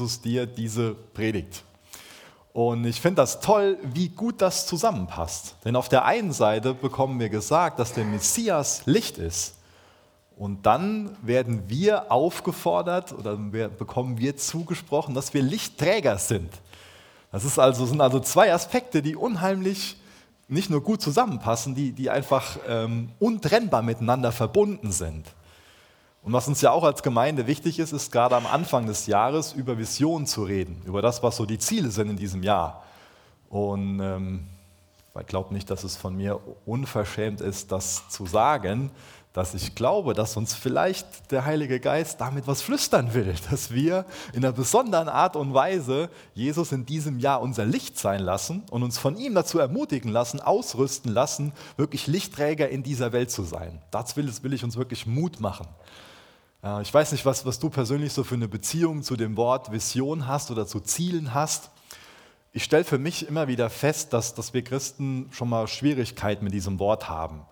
Jesus dir diese Predigt. Und ich finde das toll, wie gut das zusammenpasst. Denn auf der einen Seite bekommen wir gesagt, dass der Messias Licht ist. Und dann werden wir aufgefordert oder bekommen wir zugesprochen, dass wir Lichtträger sind. Das ist also, sind also zwei Aspekte, die unheimlich nicht nur gut zusammenpassen, die, die einfach ähm, untrennbar miteinander verbunden sind. Und was uns ja auch als Gemeinde wichtig ist, ist gerade am Anfang des Jahres über Visionen zu reden, über das, was so die Ziele sind in diesem Jahr. Und ähm, ich glaube nicht, dass es von mir unverschämt ist, das zu sagen, dass ich glaube, dass uns vielleicht der Heilige Geist damit was flüstern will, dass wir in einer besonderen Art und Weise Jesus in diesem Jahr unser Licht sein lassen und uns von ihm dazu ermutigen lassen, ausrüsten lassen, wirklich Lichtträger in dieser Welt zu sein. Dazu will, will ich uns wirklich Mut machen. Äh, ich weiß nicht, was, was du persönlich so für eine Beziehung zu dem Wort Vision hast oder zu Zielen hast. Ich stelle für mich immer wieder fest, dass, dass wir Christen schon mal Schwierigkeiten mit diesem Wort haben.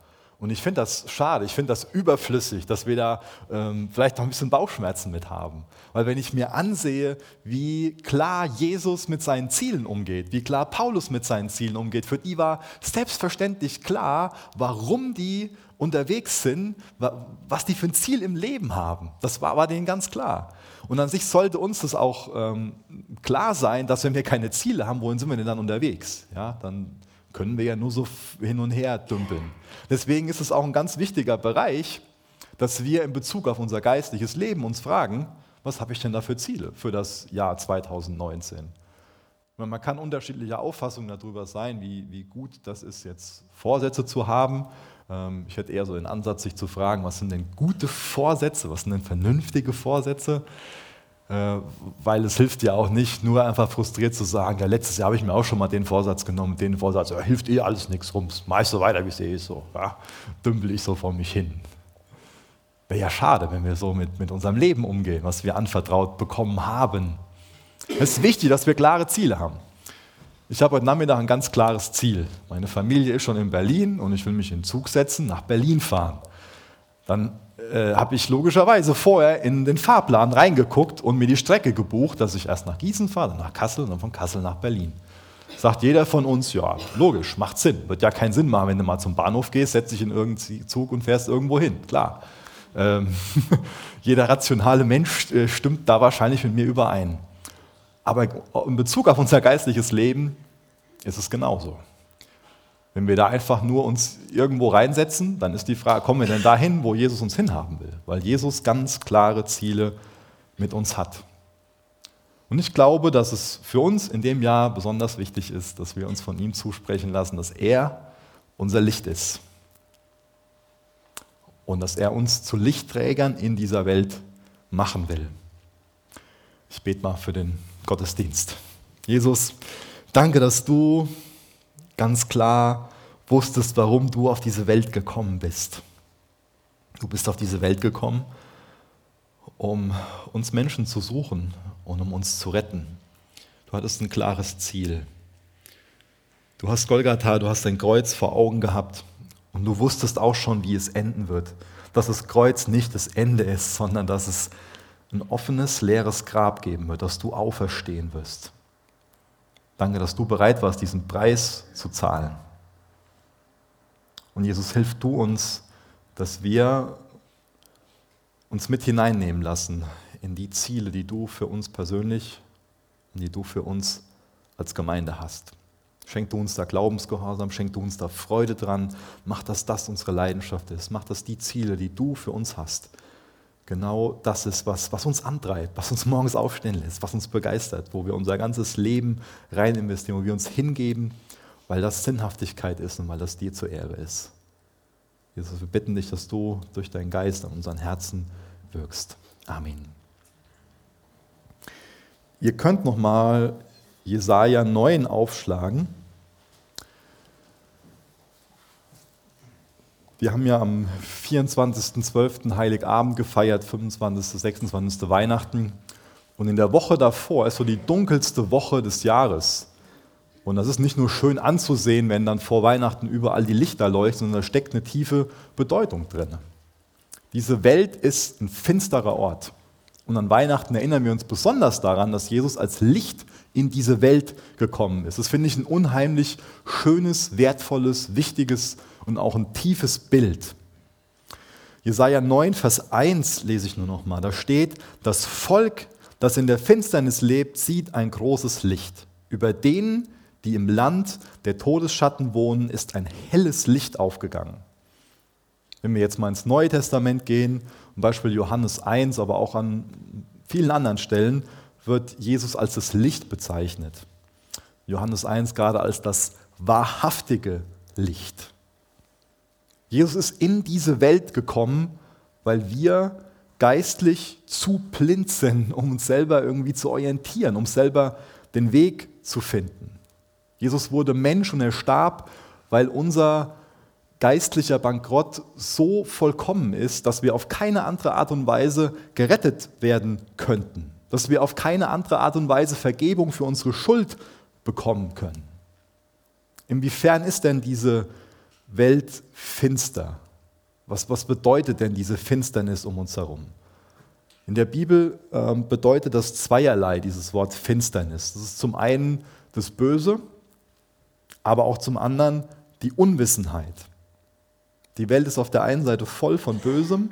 Und ich finde das schade, ich finde das überflüssig, dass wir da ähm, vielleicht noch ein bisschen Bauchschmerzen mit haben. Weil wenn ich mir ansehe, wie klar Jesus mit seinen Zielen umgeht, wie klar Paulus mit seinen Zielen umgeht, für die war selbstverständlich klar, warum die unterwegs sind, was die für ein Ziel im Leben haben. Das war, war denen ganz klar. Und an sich sollte uns das auch ähm, klar sein, dass wenn wir keine Ziele haben, wohin sind wir denn dann unterwegs? Ja, dann können wir ja nur so hin und her dümpeln. Deswegen ist es auch ein ganz wichtiger Bereich, dass wir in Bezug auf unser geistliches Leben uns fragen, was habe ich denn da für Ziele für das Jahr 2019? Man kann unterschiedlicher Auffassungen darüber sein, wie, wie gut das ist, jetzt Vorsätze zu haben ähm, ich hätte eher so den Ansatz, sich zu fragen, was sind denn gute Vorsätze, was sind denn vernünftige Vorsätze? Äh, weil es hilft ja auch nicht, nur einfach frustriert zu sagen, ja, letztes Jahr habe ich mir auch schon mal den Vorsatz genommen, den Vorsatz, ja, hilft eh alles nichts rum, ich so weiter, wie es eh ist, so, ja, dümpel ich so vor mich hin. Wäre ja schade, wenn wir so mit, mit unserem Leben umgehen, was wir anvertraut bekommen haben. Es ist wichtig, dass wir klare Ziele haben. Ich habe heute Nachmittag ein ganz klares Ziel. Meine Familie ist schon in Berlin und ich will mich in den Zug setzen, nach Berlin fahren. Dann äh, habe ich logischerweise vorher in den Fahrplan reingeguckt und mir die Strecke gebucht, dass ich erst nach Gießen fahre, dann nach Kassel und dann von Kassel nach Berlin. Sagt jeder von uns, ja, logisch, macht Sinn. Wird ja keinen Sinn machen, wenn du mal zum Bahnhof gehst, setzt dich in irgendeinen Zug und fährst irgendwo hin. Klar. Ähm, jeder rationale Mensch äh, stimmt da wahrscheinlich mit mir überein. Aber in Bezug auf unser geistliches Leben ist es genauso. Wenn wir da einfach nur uns irgendwo reinsetzen, dann ist die Frage, kommen wir denn dahin, wo Jesus uns hinhaben will? Weil Jesus ganz klare Ziele mit uns hat. Und ich glaube, dass es für uns in dem Jahr besonders wichtig ist, dass wir uns von ihm zusprechen lassen, dass er unser Licht ist. Und dass er uns zu Lichtträgern in dieser Welt machen will. Ich bete mal für den Gottesdienst. Jesus, danke, dass du ganz klar wusstest, warum du auf diese Welt gekommen bist. Du bist auf diese Welt gekommen, um uns Menschen zu suchen und um uns zu retten. Du hattest ein klares Ziel. Du hast Golgatha, du hast dein Kreuz vor Augen gehabt und du wusstest auch schon, wie es enden wird. Dass das Kreuz nicht das Ende ist, sondern dass es ein offenes, leeres Grab geben wird, dass du auferstehen wirst. Danke, dass du bereit warst, diesen Preis zu zahlen. Und Jesus, hilf du uns, dass wir uns mit hineinnehmen lassen in die Ziele, die du für uns persönlich und die du für uns als Gemeinde hast. Schenk du uns da Glaubensgehorsam, schenk du uns da Freude dran, mach, dass das unsere Leidenschaft ist, mach, dass die Ziele, die du für uns hast, genau das ist, was, was uns antreibt, was uns morgens aufstehen lässt, was uns begeistert, wo wir unser ganzes Leben rein investieren, wo wir uns hingeben, weil das Sinnhaftigkeit ist und weil das dir zur Ehre ist. Jesus, wir bitten dich, dass du durch deinen Geist an unseren Herzen wirkst. Amen. Ihr könnt nochmal Jesaja 9 aufschlagen. Wir haben ja am 24.12. Heiligabend gefeiert, 25., 26. Weihnachten. Und in der Woche davor ist so die dunkelste Woche des Jahres. Und das ist nicht nur schön anzusehen, wenn dann vor Weihnachten überall die Lichter leuchten, sondern da steckt eine tiefe Bedeutung drin. Diese Welt ist ein finsterer Ort. Und an Weihnachten erinnern wir uns besonders daran, dass Jesus als Licht in diese Welt gekommen ist. Das finde ich ein unheimlich schönes, wertvolles, wichtiges und auch ein tiefes Bild. Jesaja 9, Vers 1 lese ich nur noch mal. Da steht: Das Volk, das in der Finsternis lebt, sieht ein großes Licht. Über denen, die im Land der Todesschatten wohnen, ist ein helles Licht aufgegangen. Wenn wir jetzt mal ins Neue Testament gehen, zum Beispiel Johannes 1, aber auch an vielen anderen Stellen, wird Jesus als das Licht bezeichnet. Johannes 1 gerade als das wahrhaftige Licht. Jesus ist in diese Welt gekommen, weil wir geistlich zu blind sind, um uns selber irgendwie zu orientieren, um selber den Weg zu finden. Jesus wurde Mensch und er starb, weil unser geistlicher Bankrott so vollkommen ist, dass wir auf keine andere Art und Weise gerettet werden könnten, dass wir auf keine andere Art und Weise Vergebung für unsere Schuld bekommen können. Inwiefern ist denn diese Welt finster? Was, was bedeutet denn diese Finsternis um uns herum? In der Bibel ähm, bedeutet das zweierlei, dieses Wort Finsternis. Das ist zum einen das Böse, aber auch zum anderen die Unwissenheit. Die Welt ist auf der einen Seite voll von Bösem,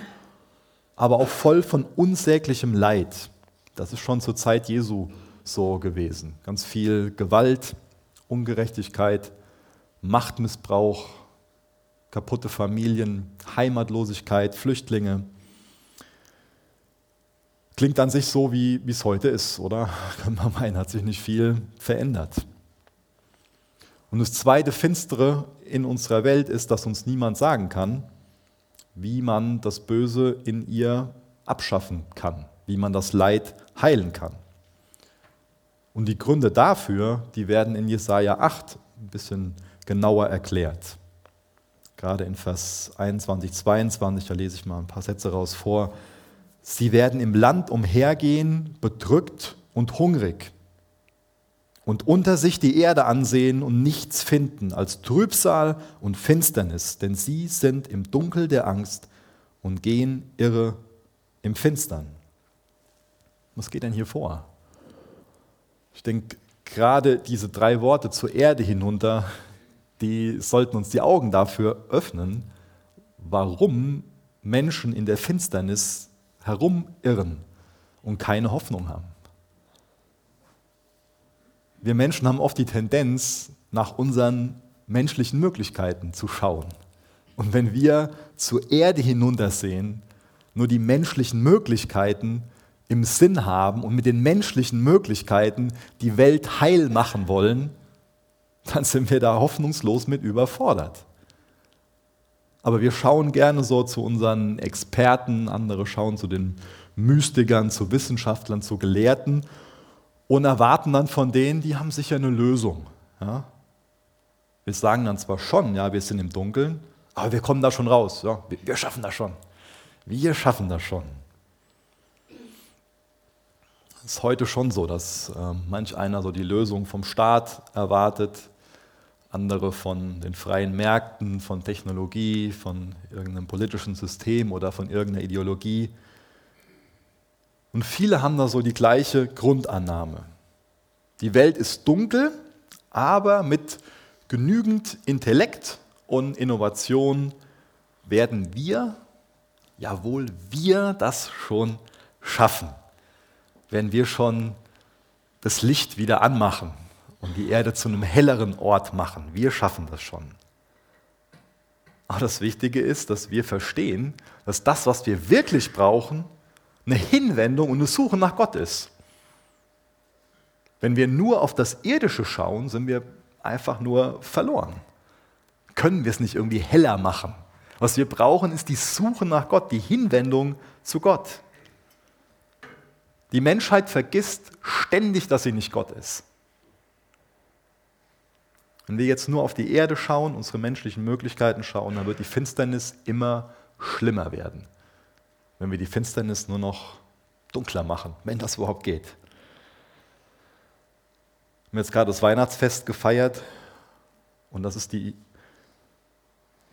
aber auch voll von unsäglichem Leid. Das ist schon zur Zeit Jesu so gewesen. Ganz viel Gewalt, Ungerechtigkeit, Machtmissbrauch, kaputte Familien, Heimatlosigkeit, Flüchtlinge. Klingt an sich so, wie es heute ist, oder? Kann man meinen, hat sich nicht viel verändert. Und das zweite Finstere in unserer Welt ist, dass uns niemand sagen kann, wie man das Böse in ihr abschaffen kann, wie man das Leid heilen kann. Und die Gründe dafür, die werden in Jesaja 8 ein bisschen genauer erklärt. Gerade in Vers 21, 22, da lese ich mal ein paar Sätze raus vor. Sie werden im Land umhergehen, bedrückt und hungrig und unter sich die Erde ansehen und nichts finden als Trübsal und Finsternis, denn sie sind im Dunkel der Angst und gehen irre im Finstern. Was geht denn hier vor? Ich denke, gerade diese drei Worte zur Erde hinunter, die sollten uns die Augen dafür öffnen, warum Menschen in der Finsternis herumirren und keine Hoffnung haben. Wir Menschen haben oft die Tendenz, nach unseren menschlichen Möglichkeiten zu schauen. Und wenn wir zur Erde hinuntersehen, nur die menschlichen Möglichkeiten im Sinn haben und mit den menschlichen Möglichkeiten die Welt heil machen wollen, dann sind wir da hoffnungslos mit überfordert. Aber wir schauen gerne so zu unseren Experten, andere schauen zu den Mystikern, zu Wissenschaftlern, zu Gelehrten und erwarten dann von denen, die haben sicher eine Lösung. Ja? Wir sagen dann zwar schon, ja, wir sind im Dunkeln, aber wir kommen da schon raus. Ja? Wir schaffen das schon. Wir schaffen das schon. Es ist heute schon so, dass äh, manch einer so die Lösung vom Staat erwartet, andere von den freien Märkten, von Technologie, von irgendeinem politischen System oder von irgendeiner Ideologie. Und viele haben da so die gleiche Grundannahme. Die Welt ist dunkel, aber mit genügend Intellekt und Innovation werden wir, jawohl, wir das schon schaffen, wenn wir schon das Licht wieder anmachen und die Erde zu einem helleren Ort machen. Wir schaffen das schon. Aber das Wichtige ist, dass wir verstehen, dass das, was wir wirklich brauchen, eine Hinwendung und eine Suche nach Gott ist. Wenn wir nur auf das Irdische schauen, sind wir einfach nur verloren. Können wir es nicht irgendwie heller machen? Was wir brauchen, ist die Suche nach Gott, die Hinwendung zu Gott. Die Menschheit vergisst ständig, dass sie nicht Gott ist. Wenn wir jetzt nur auf die Erde schauen, unsere menschlichen Möglichkeiten schauen, dann wird die Finsternis immer schlimmer werden wenn wir die Finsternis nur noch dunkler machen, wenn das überhaupt geht. Wir haben jetzt gerade das Weihnachtsfest gefeiert und das ist die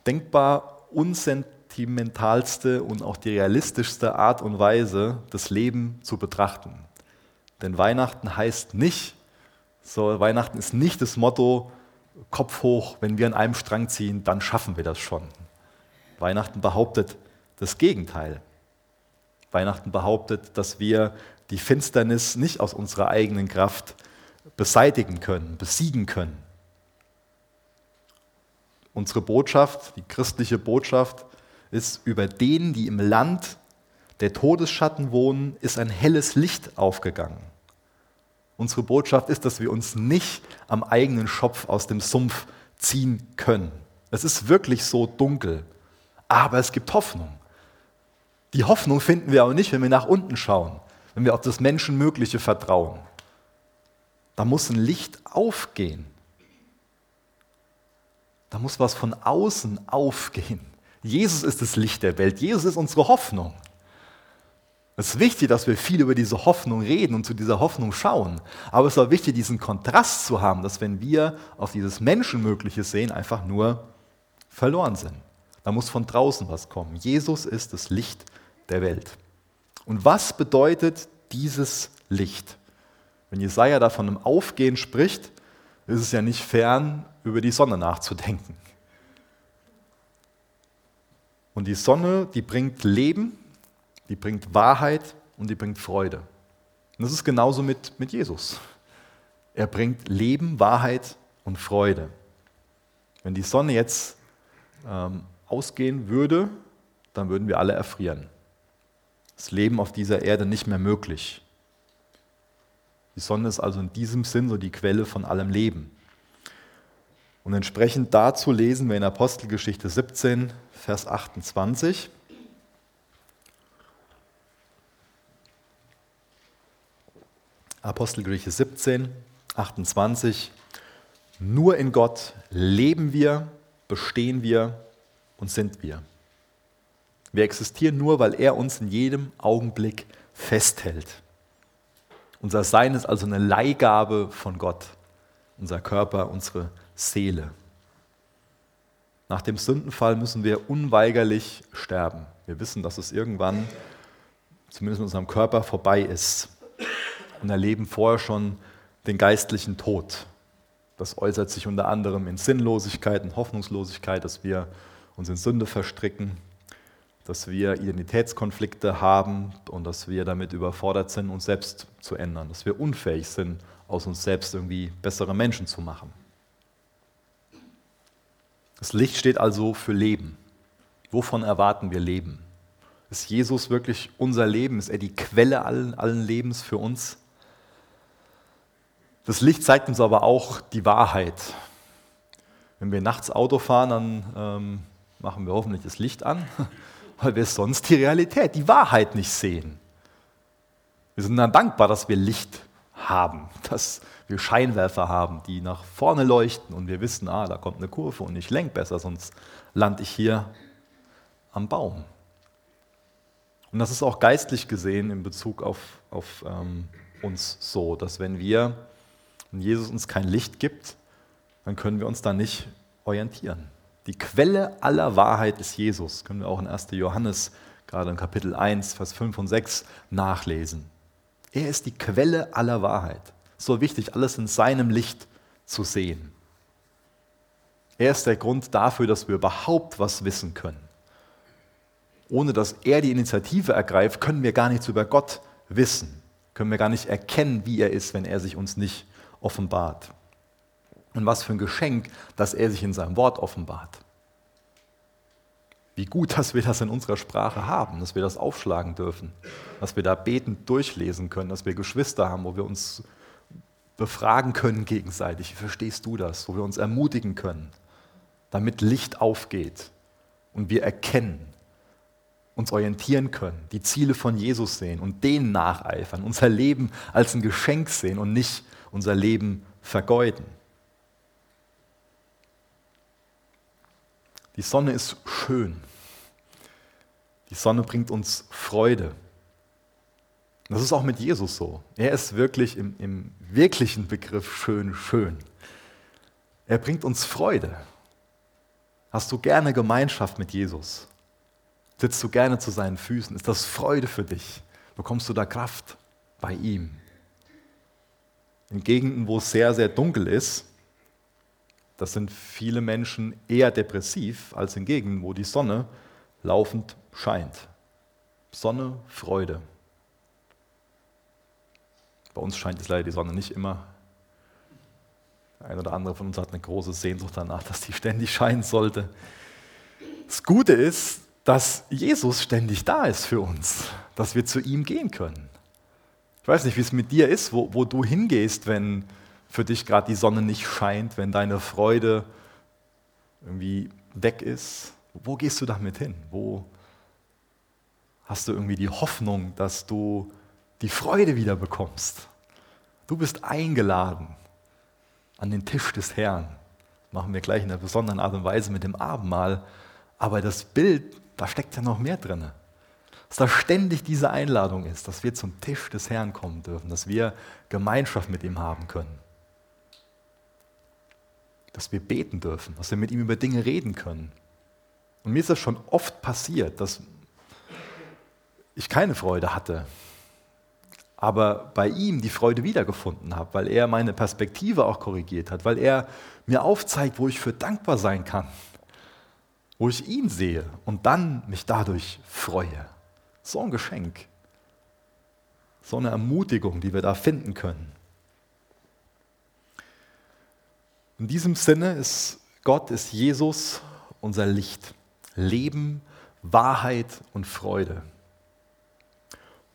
denkbar unsentimentellste sentimentalste und auch die realistischste Art und Weise, das Leben zu betrachten. Denn Weihnachten heißt nicht, so Weihnachten ist nicht das Motto, Kopf hoch, wenn wir an einem Strang ziehen, dann schaffen wir das schon. Weihnachten behauptet das Gegenteil. Weihnachten behauptet, dass wir die Finsternis nicht aus unserer eigenen Kraft beseitigen können, besiegen können. Unsere Botschaft, die christliche Botschaft, ist über denen, die im Land der Todesschatten wohnen, ist ein helles Licht aufgegangen. Unsere Botschaft ist, dass wir uns nicht am eigenen Schopf aus dem Sumpf ziehen können. Es ist wirklich so dunkel, aber es gibt Hoffnung. Die Hoffnung finden wir aber nicht, wenn wir nach unten schauen, wenn wir auf das Menschenmögliche vertrauen. Da muss ein Licht aufgehen. Da muss was von außen aufgehen. Jesus ist das Licht der Welt. Jesus ist unsere Hoffnung. Es ist wichtig, dass wir viel über diese Hoffnung reden und zu dieser Hoffnung schauen. Aber es ist auch wichtig, diesen Kontrast zu haben, dass wenn wir auf dieses Menschenmögliche sehen, einfach nur verloren sind. Da muss von draußen was kommen. Jesus ist das Licht der Welt. Und was bedeutet dieses Licht? Wenn Jesaja da von einem Aufgehen spricht, ist es ja nicht fern, über die Sonne nachzudenken. Und die Sonne, die bringt Leben, die bringt Wahrheit und die bringt Freude. Und das ist genauso mit, mit Jesus. Er bringt Leben, Wahrheit und Freude. Wenn die Sonne jetzt ähm, ausgehen würde, dann würden wir alle erfrieren. Das Leben auf dieser Erde nicht mehr möglich. Die Sonne ist also in diesem Sinn so die Quelle von allem Leben. Und entsprechend dazu lesen wir in Apostelgeschichte 17, Vers 28. Apostelgeschichte 17, 28. Nur in Gott leben wir, bestehen wir und sind wir. Wir existieren nur, weil er uns in jedem Augenblick festhält. Unser Sein ist also eine Leihgabe von Gott. Unser Körper, unsere Seele. Nach dem Sündenfall müssen wir unweigerlich sterben. Wir wissen, dass es irgendwann, zumindest in unserem Körper, vorbei ist. Und erleben vorher schon den geistlichen Tod. Das äußert sich unter anderem in Sinnlosigkeit und Hoffnungslosigkeit, dass wir uns in Sünde verstricken, dass wir Identitätskonflikte haben und dass wir damit überfordert sind, uns selbst zu ändern, dass wir unfähig sind, aus uns selbst irgendwie bessere Menschen zu machen. Das Licht steht also für Leben. Wovon erwarten wir Leben? Ist Jesus wirklich unser Leben? Ist er die Quelle allen, allen Lebens für uns? Das Licht zeigt uns aber auch die Wahrheit. Wenn wir nachts Auto fahren, dann ähm, machen wir hoffentlich das Licht an, weil wir sonst die Realität, die Wahrheit nicht sehen. Wir sind dann dankbar, dass wir Licht haben, dass wir Scheinwerfer haben, die nach vorne leuchten und wir wissen, ah, da kommt eine Kurve und ich lenke besser, sonst lande ich hier am Baum. Und das ist auch geistlich gesehen in Bezug auf, auf ähm, uns so, dass wenn wir, wenn Jesus uns kein Licht gibt, dann können wir uns da nicht orientieren. Die Quelle aller Wahrheit ist Jesus. Können wir auch in 1. Johannes, gerade in Kapitel 1, Vers 5 und 6 nachlesen. Er ist die Quelle aller Wahrheit so wichtig, alles in seinem Licht zu sehen. Er ist der Grund dafür, dass wir überhaupt was wissen können. Ohne dass er die Initiative ergreift, können wir gar nichts über Gott wissen, können wir gar nicht erkennen, wie er ist, wenn er sich uns nicht offenbart. Und was für ein Geschenk, dass er sich in seinem Wort offenbart. Wie gut, dass wir das in unserer Sprache haben, dass wir das aufschlagen dürfen, dass wir da betend durchlesen können, dass wir Geschwister haben, wo wir uns befragen können gegenseitig. Wie verstehst du das? Wo wir uns ermutigen können, damit Licht aufgeht und wir erkennen, uns orientieren können, die Ziele von Jesus sehen und denen nacheifern, unser Leben als ein Geschenk sehen und nicht unser Leben vergeuden. Die Sonne ist schön. Die Sonne bringt uns Freude. Das ist auch mit Jesus so. Er ist wirklich im, im wirklichen Begriff schön, schön. Er bringt uns Freude. Hast du gerne Gemeinschaft mit Jesus? Sitzt du gerne zu seinen Füßen? Ist das Freude für dich? Bekommst du da Kraft bei ihm? In Gegenden, wo es sehr, sehr dunkel ist, das sind viele Menschen eher depressiv als in Gegenden, wo die Sonne laufend scheint. Sonne, Freude. Bei uns scheint es leider die Sonne nicht immer. Ein oder andere von uns hat eine große Sehnsucht danach, dass die ständig scheinen sollte. Das Gute ist, dass Jesus ständig da ist für uns, dass wir zu ihm gehen können. Ich weiß nicht, wie es mit dir ist, wo, wo du hingehst, wenn für dich gerade die Sonne nicht scheint, wenn deine Freude irgendwie weg ist. Wo gehst du damit hin? Wo hast du irgendwie die Hoffnung, dass du die Freude wieder bekommst? Du bist eingeladen an den Tisch des Herrn. Machen wir gleich in einer besonderen Art und Weise mit dem Abendmahl. Aber das Bild, da steckt ja noch mehr drin. Dass da ständig diese Einladung ist, dass wir zum Tisch des Herrn kommen dürfen, dass wir Gemeinschaft mit ihm haben können dass wir beten dürfen, dass wir mit ihm über Dinge reden können. Und mir ist das schon oft passiert, dass ich keine Freude hatte, aber bei ihm die Freude wiedergefunden habe, weil er meine Perspektive auch korrigiert hat, weil er mir aufzeigt, wo ich für dankbar sein kann, wo ich ihn sehe und dann mich dadurch freue. So ein Geschenk, so eine Ermutigung, die wir da finden können. In diesem Sinne ist Gott, ist Jesus unser Licht. Leben, Wahrheit und Freude.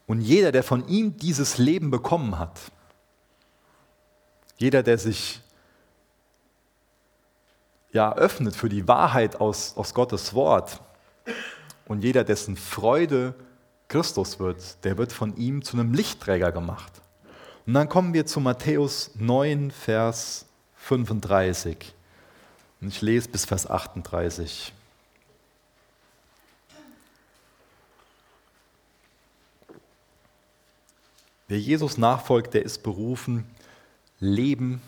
Und jeder, der von ihm dieses Leben bekommen hat, jeder, der sich ja, öffnet für die Wahrheit aus, aus Gottes Wort und jeder, dessen Freude Christus wird, der wird von ihm zu einem Lichtträger gemacht. Und dann kommen wir zu Matthäus 9, Vers 35. Und ich lese bis Vers 38. Wer Jesus nachfolgt, der ist berufen, Leben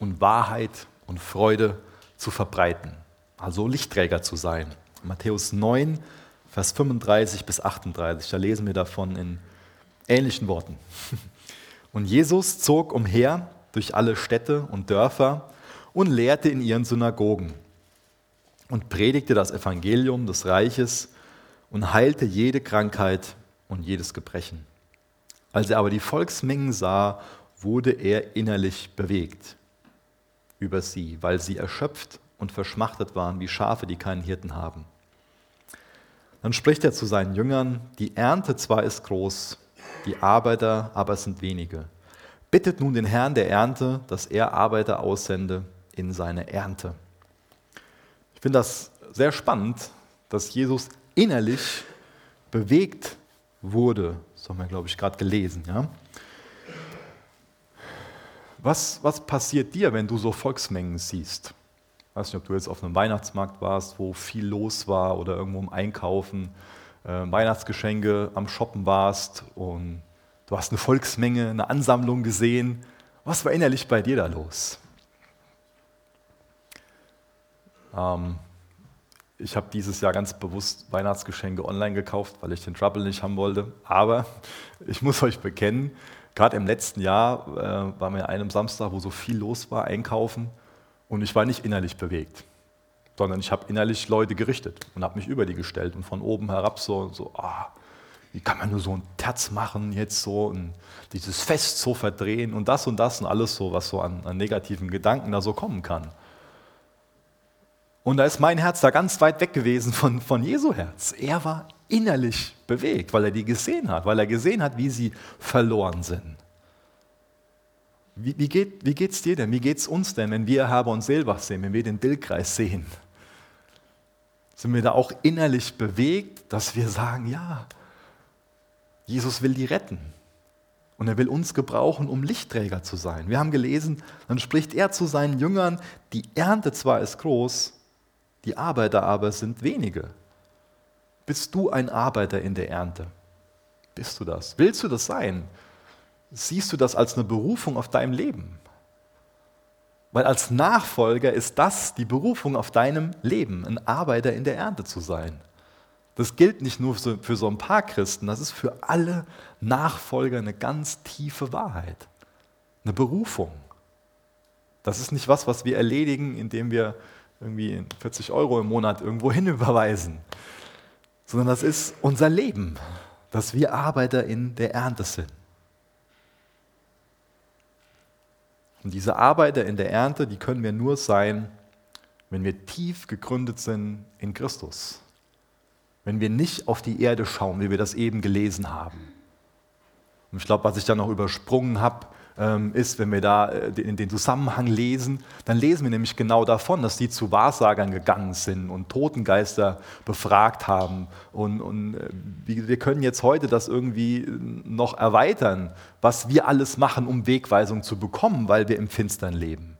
und Wahrheit und Freude zu verbreiten, also Lichtträger zu sein. Matthäus 9, Vers 35 bis 38, da lesen wir davon in ähnlichen Worten. Und Jesus zog umher durch alle Städte und Dörfer und lehrte in ihren Synagogen und predigte das Evangelium des Reiches und heilte jede Krankheit und jedes Gebrechen. Als er aber die Volksmengen sah, wurde er innerlich bewegt über sie, weil sie erschöpft und verschmachtet waren wie Schafe, die keinen Hirten haben. Dann spricht er zu seinen Jüngern, die Ernte zwar ist groß, die Arbeiter aber sind wenige. Bittet nun den Herrn der Ernte, dass er Arbeiter aussende in seine Ernte. Ich finde das sehr spannend, dass Jesus innerlich bewegt wurde. Das haben wir, glaube ich, gerade gelesen. Ja? Was, was passiert dir, wenn du so Volksmengen siehst? Ich weiß nicht, ob du jetzt auf einem Weihnachtsmarkt warst, wo viel los war oder irgendwo im Einkaufen, äh, Weihnachtsgeschenke am Shoppen warst und Du hast eine Volksmenge, eine Ansammlung gesehen. Was war innerlich bei dir da los? Ähm, ich habe dieses Jahr ganz bewusst Weihnachtsgeschenke online gekauft, weil ich den Trouble nicht haben wollte. Aber ich muss euch bekennen, gerade im letzten Jahr äh, wir an einem Samstag, wo so viel los war, einkaufen und ich war nicht innerlich bewegt, sondern ich habe innerlich Leute gerichtet und habe mich über die gestellt und von oben herab so, so ah, wie kann man nur so ein Terz machen, jetzt so und dieses Fest so verdrehen und das und das und alles so, was so an, an negativen Gedanken da so kommen kann. Und da ist mein Herz da ganz weit weg gewesen von, von Jesu Herz. Er war innerlich bewegt, weil er die gesehen hat, weil er gesehen hat, wie sie verloren sind. Wie, wie geht es wie dir denn? Wie geht es uns denn, wenn wir Herber und Seelbach sehen, wenn wir den Bildkreis sehen? Sind wir da auch innerlich bewegt, dass wir sagen, ja, Jesus will die retten. Und er will uns gebrauchen, um Lichtträger zu sein. Wir haben gelesen, dann spricht er zu seinen Jüngern, die Ernte zwar ist groß, die Arbeiter aber sind wenige. Bist du ein Arbeiter in der Ernte? Bist du das? Willst du das sein? Siehst du das als eine Berufung auf deinem Leben? Weil als Nachfolger ist das die Berufung auf deinem Leben, ein Arbeiter in der Ernte zu sein. Das gilt nicht nur für so ein paar Christen, das ist für alle Nachfolger eine ganz tiefe Wahrheit, eine Berufung. Das ist nicht was, was wir erledigen, indem wir irgendwie 40 Euro im Monat irgendwo hin überweisen, sondern das ist unser Leben, dass wir Arbeiter in der Ernte sind. Und diese Arbeiter in der Ernte, die können wir nur sein, wenn wir tief gegründet sind in Christus. Wenn wir nicht auf die Erde schauen, wie wir das eben gelesen haben. Und ich glaube, was ich da noch übersprungen habe, ähm, ist, wenn wir da äh, in den Zusammenhang lesen, dann lesen wir nämlich genau davon, dass die zu Wahrsagern gegangen sind und Totengeister befragt haben. Und, und äh, wir können jetzt heute das irgendwie noch erweitern, was wir alles machen, um Wegweisung zu bekommen, weil wir im Finstern leben.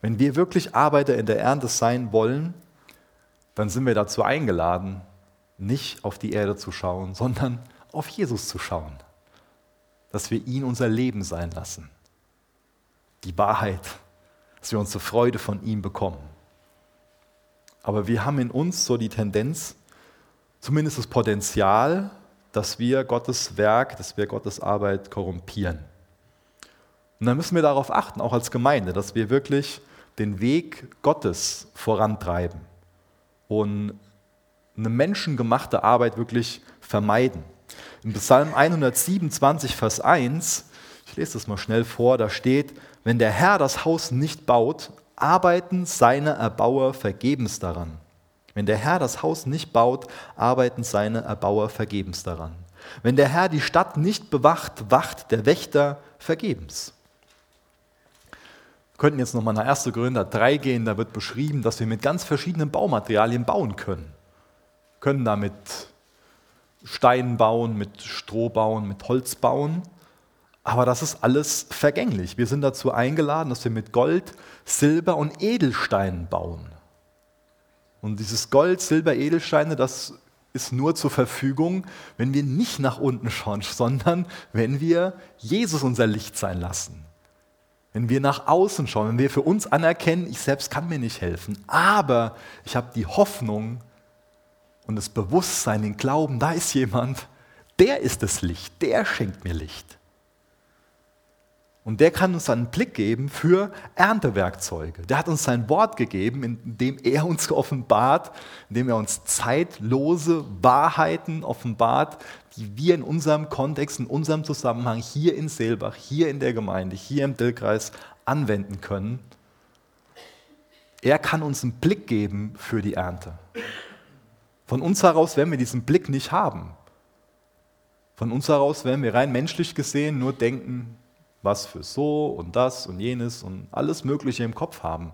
Wenn wir wirklich Arbeiter in der Ernte sein wollen, dann sind wir dazu eingeladen, nicht auf die Erde zu schauen, sondern auf Jesus zu schauen dass wir ihn unser Leben sein lassen. Die Wahrheit, dass wir unsere Freude von ihm bekommen. Aber wir haben in uns so die Tendenz, zumindest das Potenzial, dass wir Gottes Werk, dass wir Gottes Arbeit korrumpieren. Und dann müssen wir darauf achten, auch als Gemeinde, dass wir wirklich den Weg Gottes vorantreiben und eine menschengemachte Arbeit wirklich vermeiden. Im Psalm 127, Vers 1, ich lese das mal schnell vor, da steht, wenn der Herr das Haus nicht baut, arbeiten seine Erbauer vergebens daran. Wenn der Herr das Haus nicht baut, arbeiten seine Erbauer vergebens daran. Wenn der Herr die Stadt nicht bewacht, wacht der Wächter vergebens. Wir könnten jetzt nochmal nach 1. Korinther 3 gehen, da wird beschrieben, dass wir mit ganz verschiedenen Baumaterialien bauen können. Wir können damit Stein bauen, mit Stroh bauen, mit Holz bauen. Aber das ist alles vergänglich. Wir sind dazu eingeladen, dass wir mit Gold, Silber und Edelsteinen bauen. Und dieses Gold, Silber, Edelsteine, das ist nur zur Verfügung, wenn wir nicht nach unten schauen, sondern wenn wir Jesus unser Licht sein lassen. Wenn wir nach außen schauen, wenn wir für uns anerkennen, ich selbst kann mir nicht helfen, aber ich habe die Hoffnung, und das Bewusstsein, den Glauben, da ist jemand, der ist das Licht, der schenkt mir Licht. Und der kann uns einen Blick geben für Erntewerkzeuge. Der hat uns sein Wort gegeben, indem er uns offenbart, indem er uns zeitlose Wahrheiten offenbart, die wir in unserem Kontext, in unserem Zusammenhang hier in Seelbach, hier in der Gemeinde, hier im Dillkreis anwenden können. Er kann uns einen Blick geben für die Ernte. Von uns heraus werden wir diesen Blick nicht haben. Von uns heraus werden wir rein menschlich gesehen nur denken, was für so und das und jenes und alles Mögliche im Kopf haben.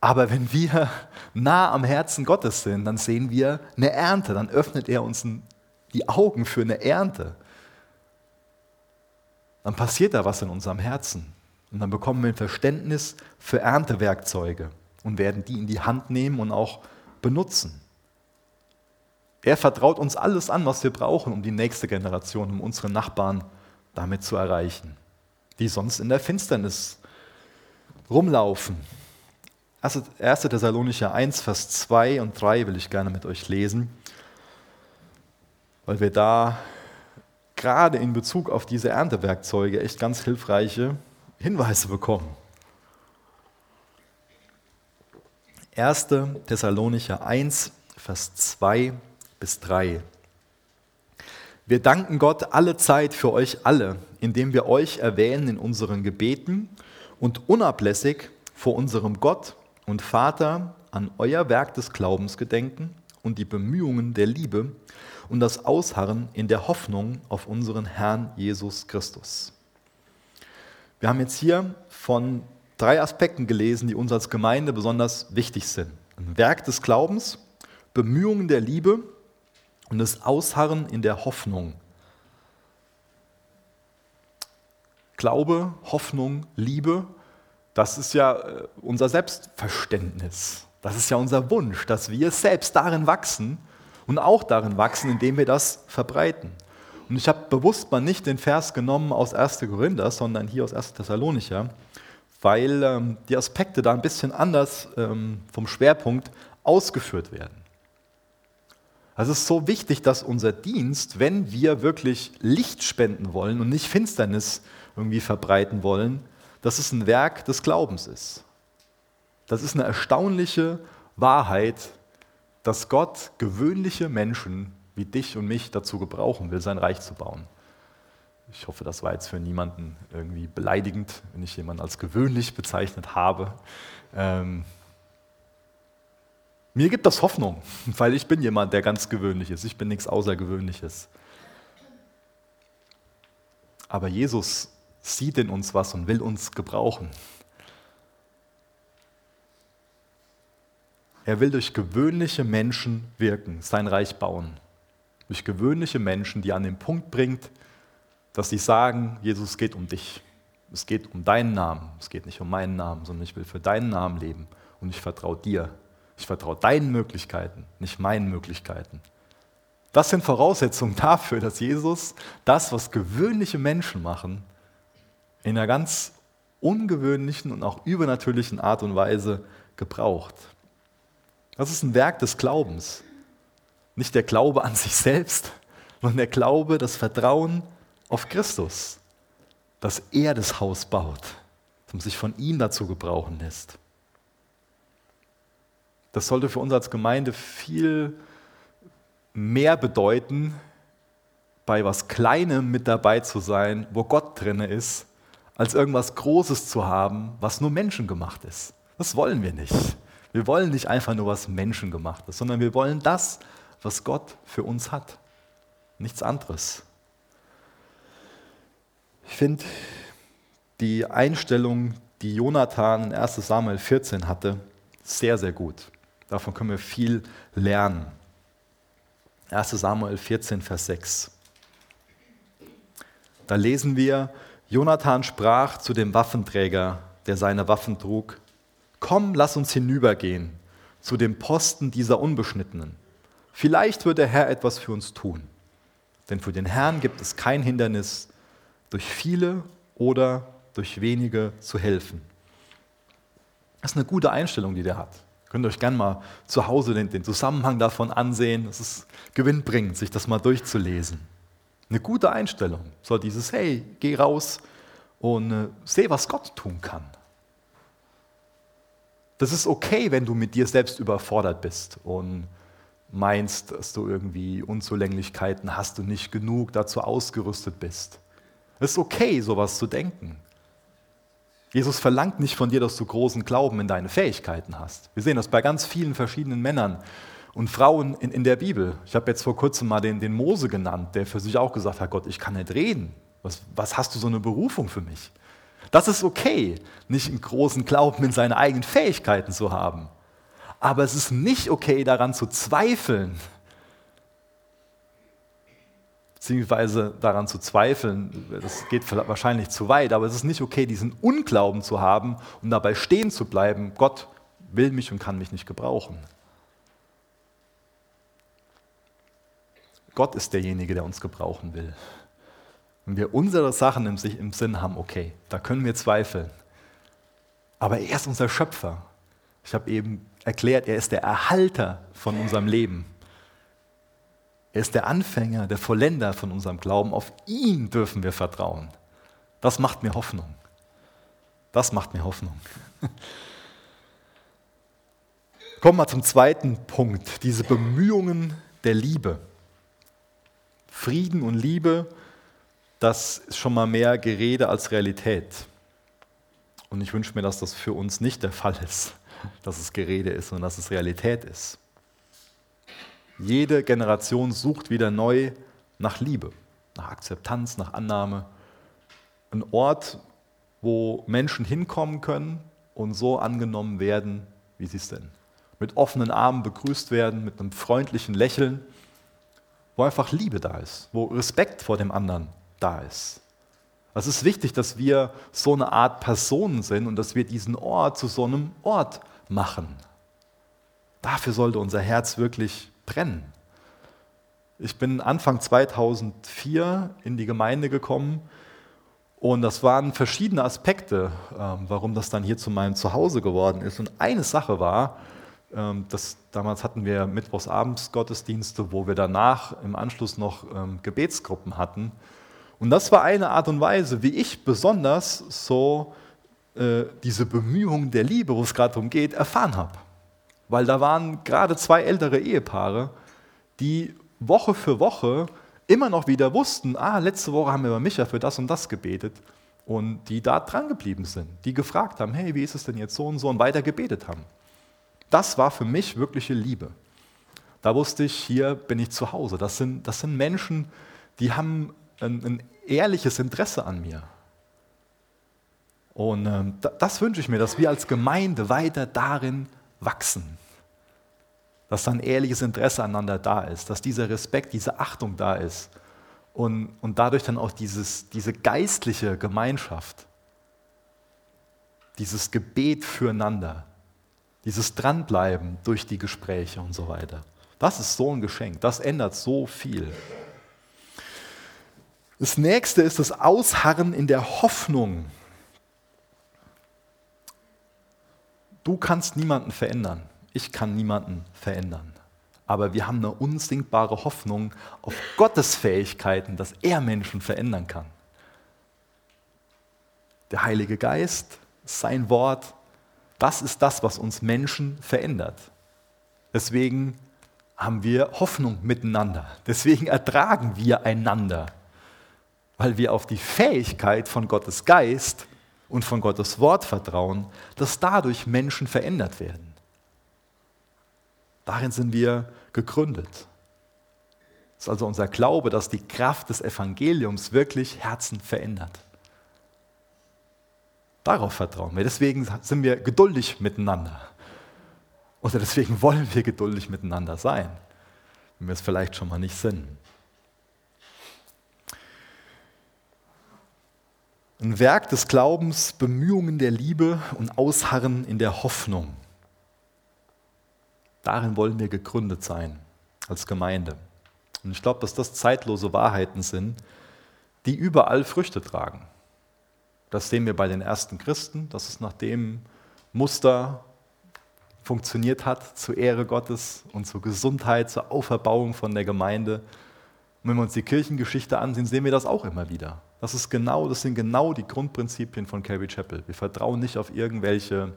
Aber wenn wir nah am Herzen Gottes sind, dann sehen wir eine Ernte, dann öffnet er uns die Augen für eine Ernte. Dann passiert da was in unserem Herzen. Und dann bekommen wir ein Verständnis für Erntewerkzeuge und werden die in die Hand nehmen und auch benutzen. Er vertraut uns alles an, was wir brauchen, um die nächste Generation, um unsere Nachbarn damit zu erreichen, die sonst in der Finsternis rumlaufen. 1. Thessalonicher 1, Vers 2 und 3 will ich gerne mit euch lesen, weil wir da gerade in Bezug auf diese Erntewerkzeuge echt ganz hilfreiche Hinweise bekommen. 1. Thessalonicher 1, Vers 2 bis 3. Wir danken Gott alle Zeit für euch alle, indem wir euch erwähnen in unseren Gebeten und unablässig vor unserem Gott und Vater an euer Werk des Glaubens gedenken und die Bemühungen der Liebe und das Ausharren in der Hoffnung auf unseren Herrn Jesus Christus. Wir haben jetzt hier von drei Aspekten gelesen, die uns als Gemeinde besonders wichtig sind. Ein Werk des Glaubens, Bemühungen der Liebe und das Ausharren in der Hoffnung. Glaube, Hoffnung, Liebe, das ist ja äh, unser Selbstverständnis. Das ist ja unser Wunsch, dass wir selbst darin wachsen und auch darin wachsen, indem wir das verbreiten. Und ich habe bewusst mal nicht den Vers genommen aus 1. Korinther, sondern hier aus 1. Thessalonicher, weil ähm, die Aspekte da ein bisschen anders ähm, vom Schwerpunkt ausgeführt werden. Also es ist so wichtig, dass unser Dienst, wenn wir wirklich Licht spenden wollen und nicht Finsternis irgendwie verbreiten wollen, dass es ein Werk des Glaubens ist. Das ist eine erstaunliche Wahrheit, dass Gott gewöhnliche Menschen wie dich und mich dazu gebrauchen will, sein Reich zu bauen. Ich hoffe, das war jetzt für niemanden irgendwie beleidigend, wenn ich jemanden als gewöhnlich bezeichnet habe. Ähm, mir gibt das Hoffnung, weil ich bin jemand, der ganz gewöhnlich ist. Ich bin nichts Außergewöhnliches. Aber Jesus sieht in uns was und will uns gebrauchen. Er will durch gewöhnliche Menschen wirken, sein Reich bauen. Durch gewöhnliche Menschen, die an den Punkt bringt, dass sie sagen, Jesus, es geht um dich. Es geht um deinen Namen. Es geht nicht um meinen Namen, sondern ich will für deinen Namen leben. Und ich vertraue dir. Ich vertraue deinen Möglichkeiten, nicht meinen Möglichkeiten. Das sind Voraussetzungen dafür, dass Jesus das, was gewöhnliche Menschen machen, in einer ganz ungewöhnlichen und auch übernatürlichen Art und Weise gebraucht. Das ist ein Werk des Glaubens. Nicht der Glaube an sich selbst, sondern der Glaube, das Vertrauen auf Christus, dass er das Haus baut und sich von ihm dazu gebrauchen lässt. Das sollte für uns als Gemeinde viel mehr bedeuten, bei was Kleinem mit dabei zu sein, wo Gott drin ist, als irgendwas Großes zu haben, was nur menschengemacht ist. Das wollen wir nicht. Wir wollen nicht einfach nur was menschengemachtes, sondern wir wollen das, was Gott für uns hat. Nichts anderes. Ich finde die Einstellung, die Jonathan in 1 Samuel 14 hatte, sehr, sehr gut. Davon können wir viel lernen. 1 Samuel 14, Vers 6. Da lesen wir, Jonathan sprach zu dem Waffenträger, der seine Waffen trug, Komm, lass uns hinübergehen zu dem Posten dieser Unbeschnittenen. Vielleicht wird der Herr etwas für uns tun. Denn für den Herrn gibt es kein Hindernis, durch viele oder durch wenige zu helfen. Das ist eine gute Einstellung, die der hat. Ihr könnt euch gerne mal zu Hause den, den Zusammenhang davon ansehen. Es ist gewinnbringend, sich das mal durchzulesen. Eine gute Einstellung soll dieses, hey, geh raus und äh, seh, was Gott tun kann. Das ist okay, wenn du mit dir selbst überfordert bist und meinst, dass du irgendwie Unzulänglichkeiten hast und nicht genug dazu ausgerüstet bist. Es ist okay, sowas zu denken. Jesus verlangt nicht von dir, dass du großen Glauben in deine Fähigkeiten hast. Wir sehen das bei ganz vielen verschiedenen Männern und Frauen in, in der Bibel. Ich habe jetzt vor kurzem mal den, den Mose genannt, der für sich auch gesagt hat, Gott, ich kann nicht reden. Was, was hast du so eine Berufung für mich? Das ist okay, nicht einen großen Glauben in seine eigenen Fähigkeiten zu haben. Aber es ist nicht okay, daran zu zweifeln, beziehungsweise daran zu zweifeln, das geht wahrscheinlich zu weit, aber es ist nicht okay, diesen Unglauben zu haben und dabei stehen zu bleiben, Gott will mich und kann mich nicht gebrauchen. Gott ist derjenige, der uns gebrauchen will. Wenn wir unsere Sachen im, im Sinn haben, okay, da können wir zweifeln. Aber er ist unser Schöpfer. Ich habe eben erklärt, er ist der Erhalter von unserem Leben. Er ist der Anfänger, der Vollender von unserem Glauben. Auf ihn dürfen wir vertrauen. Das macht mir Hoffnung. Das macht mir Hoffnung. Kommen wir zum zweiten Punkt, diese Bemühungen der Liebe. Frieden und Liebe das ist schon mal mehr Gerede als Realität. Und ich wünsche mir, dass das für uns nicht der Fall ist, dass es Gerede ist, sondern dass es Realität ist. Jede Generation sucht wieder neu nach Liebe, nach Akzeptanz, nach Annahme. Ein Ort, wo Menschen hinkommen können und so angenommen werden, wie sie sind. Mit offenen Armen begrüßt werden, mit einem freundlichen Lächeln, wo einfach Liebe da ist, wo Respekt vor dem anderen da ist. Es ist wichtig, dass wir so eine Art Personen sind und dass wir diesen Ort zu so einem Ort machen. Dafür sollte unser Herz wirklich brennen. Ich bin Anfang 2004 in die Gemeinde gekommen und das waren verschiedene Aspekte, ähm, warum das dann hier zu meinem Zuhause geworden ist. Und eine Sache war, Ähm, das, damals hatten wir mittwochsabends Gottesdienste, wo wir danach im Anschluss noch ähm, Gebetsgruppen hatten. Und das war eine Art und Weise, wie ich besonders so äh, diese Bemühungen der Liebe, wo es gerade darum geht, erfahren habe. Weil da waren gerade zwei ältere Ehepaare, die Woche für Woche immer noch wieder wussten, ah, letzte Woche haben wir bei Micha für das und das gebetet und die da dran geblieben sind, die gefragt haben, hey, wie ist es denn jetzt so und so und weiter gebetet haben. Das war für mich wirkliche Liebe. Da wusste ich, hier bin ich zu Hause. Das sind, das sind Menschen, die haben ein, ein ehrliches Interesse an mir. Und ähm, das wünsche ich mir, dass wir als Gemeinde weiter darin wachsen. Dass dann ehrliches Interesse aneinander da ist, dass dieser Respekt, diese Achtung da ist und, und dadurch dann auch dieses, diese geistliche Gemeinschaft, dieses Gebet füreinander, dieses Dranbleiben durch die Gespräche und so weiter. Das ist so ein Geschenk, das ändert so viel. Das nächste ist das Ausharren in der Hoffnung. Du kannst niemanden verändern. Ich kann niemanden verändern. Aber wir haben eine unsinkbare Hoffnung auf Gottes Fähigkeiten, dass er Menschen verändern kann. Der Heilige Geist, sein Wort, das ist das, was uns Menschen verändert. Deswegen haben wir Hoffnung miteinander. Deswegen ertragen wir einander, weil wir auf die Fähigkeit von Gottes Geist und von Gottes Wort vertrauen, dass dadurch Menschen verändert werden. Darin sind wir gegründet. Es ist also unser Glaube, dass die Kraft des Evangeliums wirklich Herzen verändert. Darauf vertrauen wir. Deswegen sind wir geduldig miteinander. Oder deswegen wollen wir geduldig miteinander sein, wenn wir es vielleicht schon mal nicht sind. Ein Werk des Glaubens, Bemühungen der Liebe und Ausharren in der Hoffnung. Darin wollen wir gegründet sein als Gemeinde. Und ich glaube, dass das zeitlose Wahrheiten sind, die überall Früchte tragen. Das sehen wir bei den ersten Christen, dass es nach dem Muster funktioniert hat, zur Ehre Gottes und zur Gesundheit, zur Auferbauung von der Gemeinde. Und wenn wir uns die Kirchengeschichte ansehen, sehen wir das auch immer wieder. Das, ist genau, das sind genau die Grundprinzipien von Calvary Chapel. Wir vertrauen nicht auf irgendwelche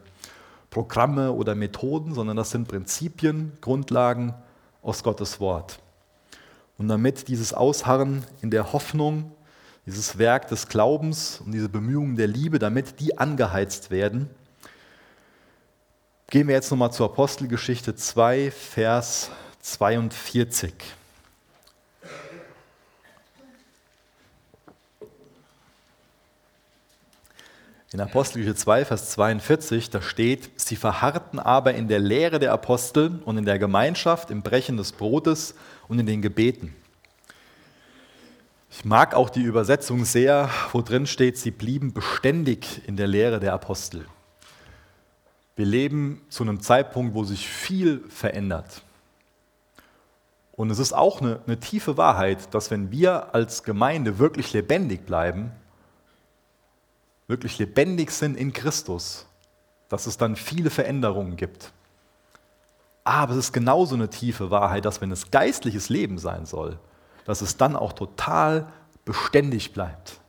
Programme oder Methoden, sondern das sind Prinzipien, Grundlagen aus Gottes Wort. Und damit dieses Ausharren in der Hoffnung, dieses Werk des Glaubens und diese Bemühungen der Liebe, damit die angeheizt werden, gehen wir jetzt nochmal zur Apostelgeschichte 2, Vers 42. In Apostelgeschichte 2, Vers 42, da steht, sie verharrten aber in der Lehre der Apostel und in der Gemeinschaft, im Brechen des Brotes und in den Gebeten. Ich mag auch die Übersetzung sehr, wo drin steht, sie blieben beständig in der Lehre der Apostel. Wir leben zu einem Zeitpunkt, wo sich viel verändert. Und es ist auch eine, eine tiefe Wahrheit, dass wenn wir als Gemeinde wirklich lebendig bleiben, wirklich lebendig sind in Christus, dass es dann viele Veränderungen gibt. Aber es ist genauso eine tiefe Wahrheit, dass wenn es geistliches Leben sein soll, dass es dann auch total beständig bleibt.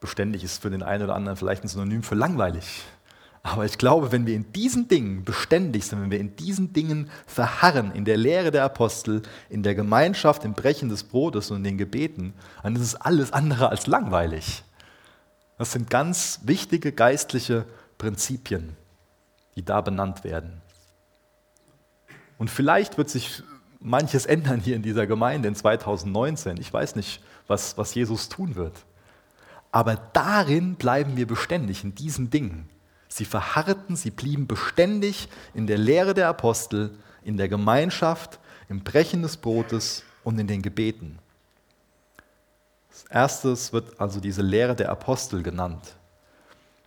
Beständig ist für den einen oder anderen vielleicht ein Synonym für langweilig. Aber ich glaube, wenn wir in diesen Dingen beständig sind, wenn wir in diesen Dingen verharren, in der Lehre der Apostel, in der Gemeinschaft, im Brechen des Brotes und in den Gebeten, dann ist es alles andere als langweilig. Das sind ganz wichtige geistliche Prinzipien, die da benannt werden. Und vielleicht wird sich manches ändern hier in dieser Gemeinde in 2019. Ich weiß nicht, was, was Jesus tun wird. Aber darin bleiben wir beständig, in diesen Dingen. Sie verharrten, sie blieben beständig in der Lehre der Apostel, in der Gemeinschaft, im Brechen des Brotes und in den Gebeten. Erstes wird also diese Lehre der Apostel genannt.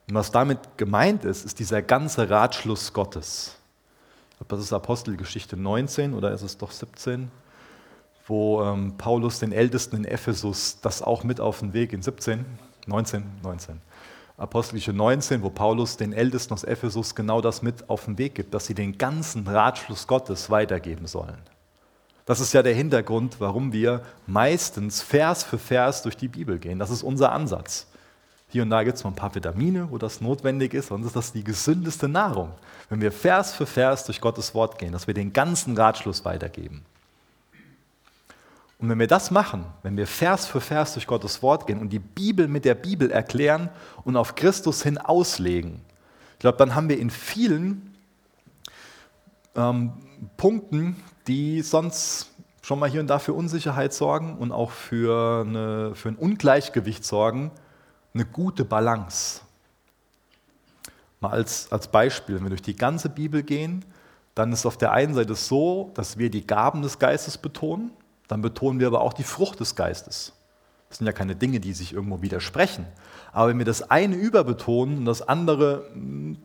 Und was damit gemeint ist, ist dieser ganze Ratschluss Gottes. Ich glaube, das ist Apostelgeschichte 19 oder ist es doch 17, wo ähm, Paulus den Ältesten in Ephesus das auch mit auf den Weg in 17, 19, 19, Apostelische 19, wo Paulus den Ältesten aus Ephesus genau das mit auf den Weg gibt, dass sie den ganzen Ratschluss Gottes weitergeben sollen. Das ist ja der Hintergrund, warum wir meistens Vers für Vers durch die Bibel gehen. Das ist unser Ansatz. Hier und da gibt es mal ein paar Vitamine, wo das notwendig ist, sonst ist das die gesündeste Nahrung, wenn wir Vers für Vers durch Gottes Wort gehen, dass wir den ganzen Ratschluss weitergeben. Und wenn wir das machen, wenn wir Vers für Vers durch Gottes Wort gehen und die Bibel mit der Bibel erklären und auf Christus hin auslegen, ich glaube, dann haben wir in vielen ähm, Punkten, die sonst schon mal hier und da für Unsicherheit sorgen und auch für, eine, für ein Ungleichgewicht sorgen, eine gute Balance. Mal als, als Beispiel, wenn wir durch die ganze Bibel gehen, dann ist auf der einen Seite so, dass wir die Gaben des Geistes betonen, dann betonen wir aber auch die Frucht des Geistes. Das sind ja keine Dinge, die sich irgendwo widersprechen. Aber wenn wir das eine überbetonen und das andere,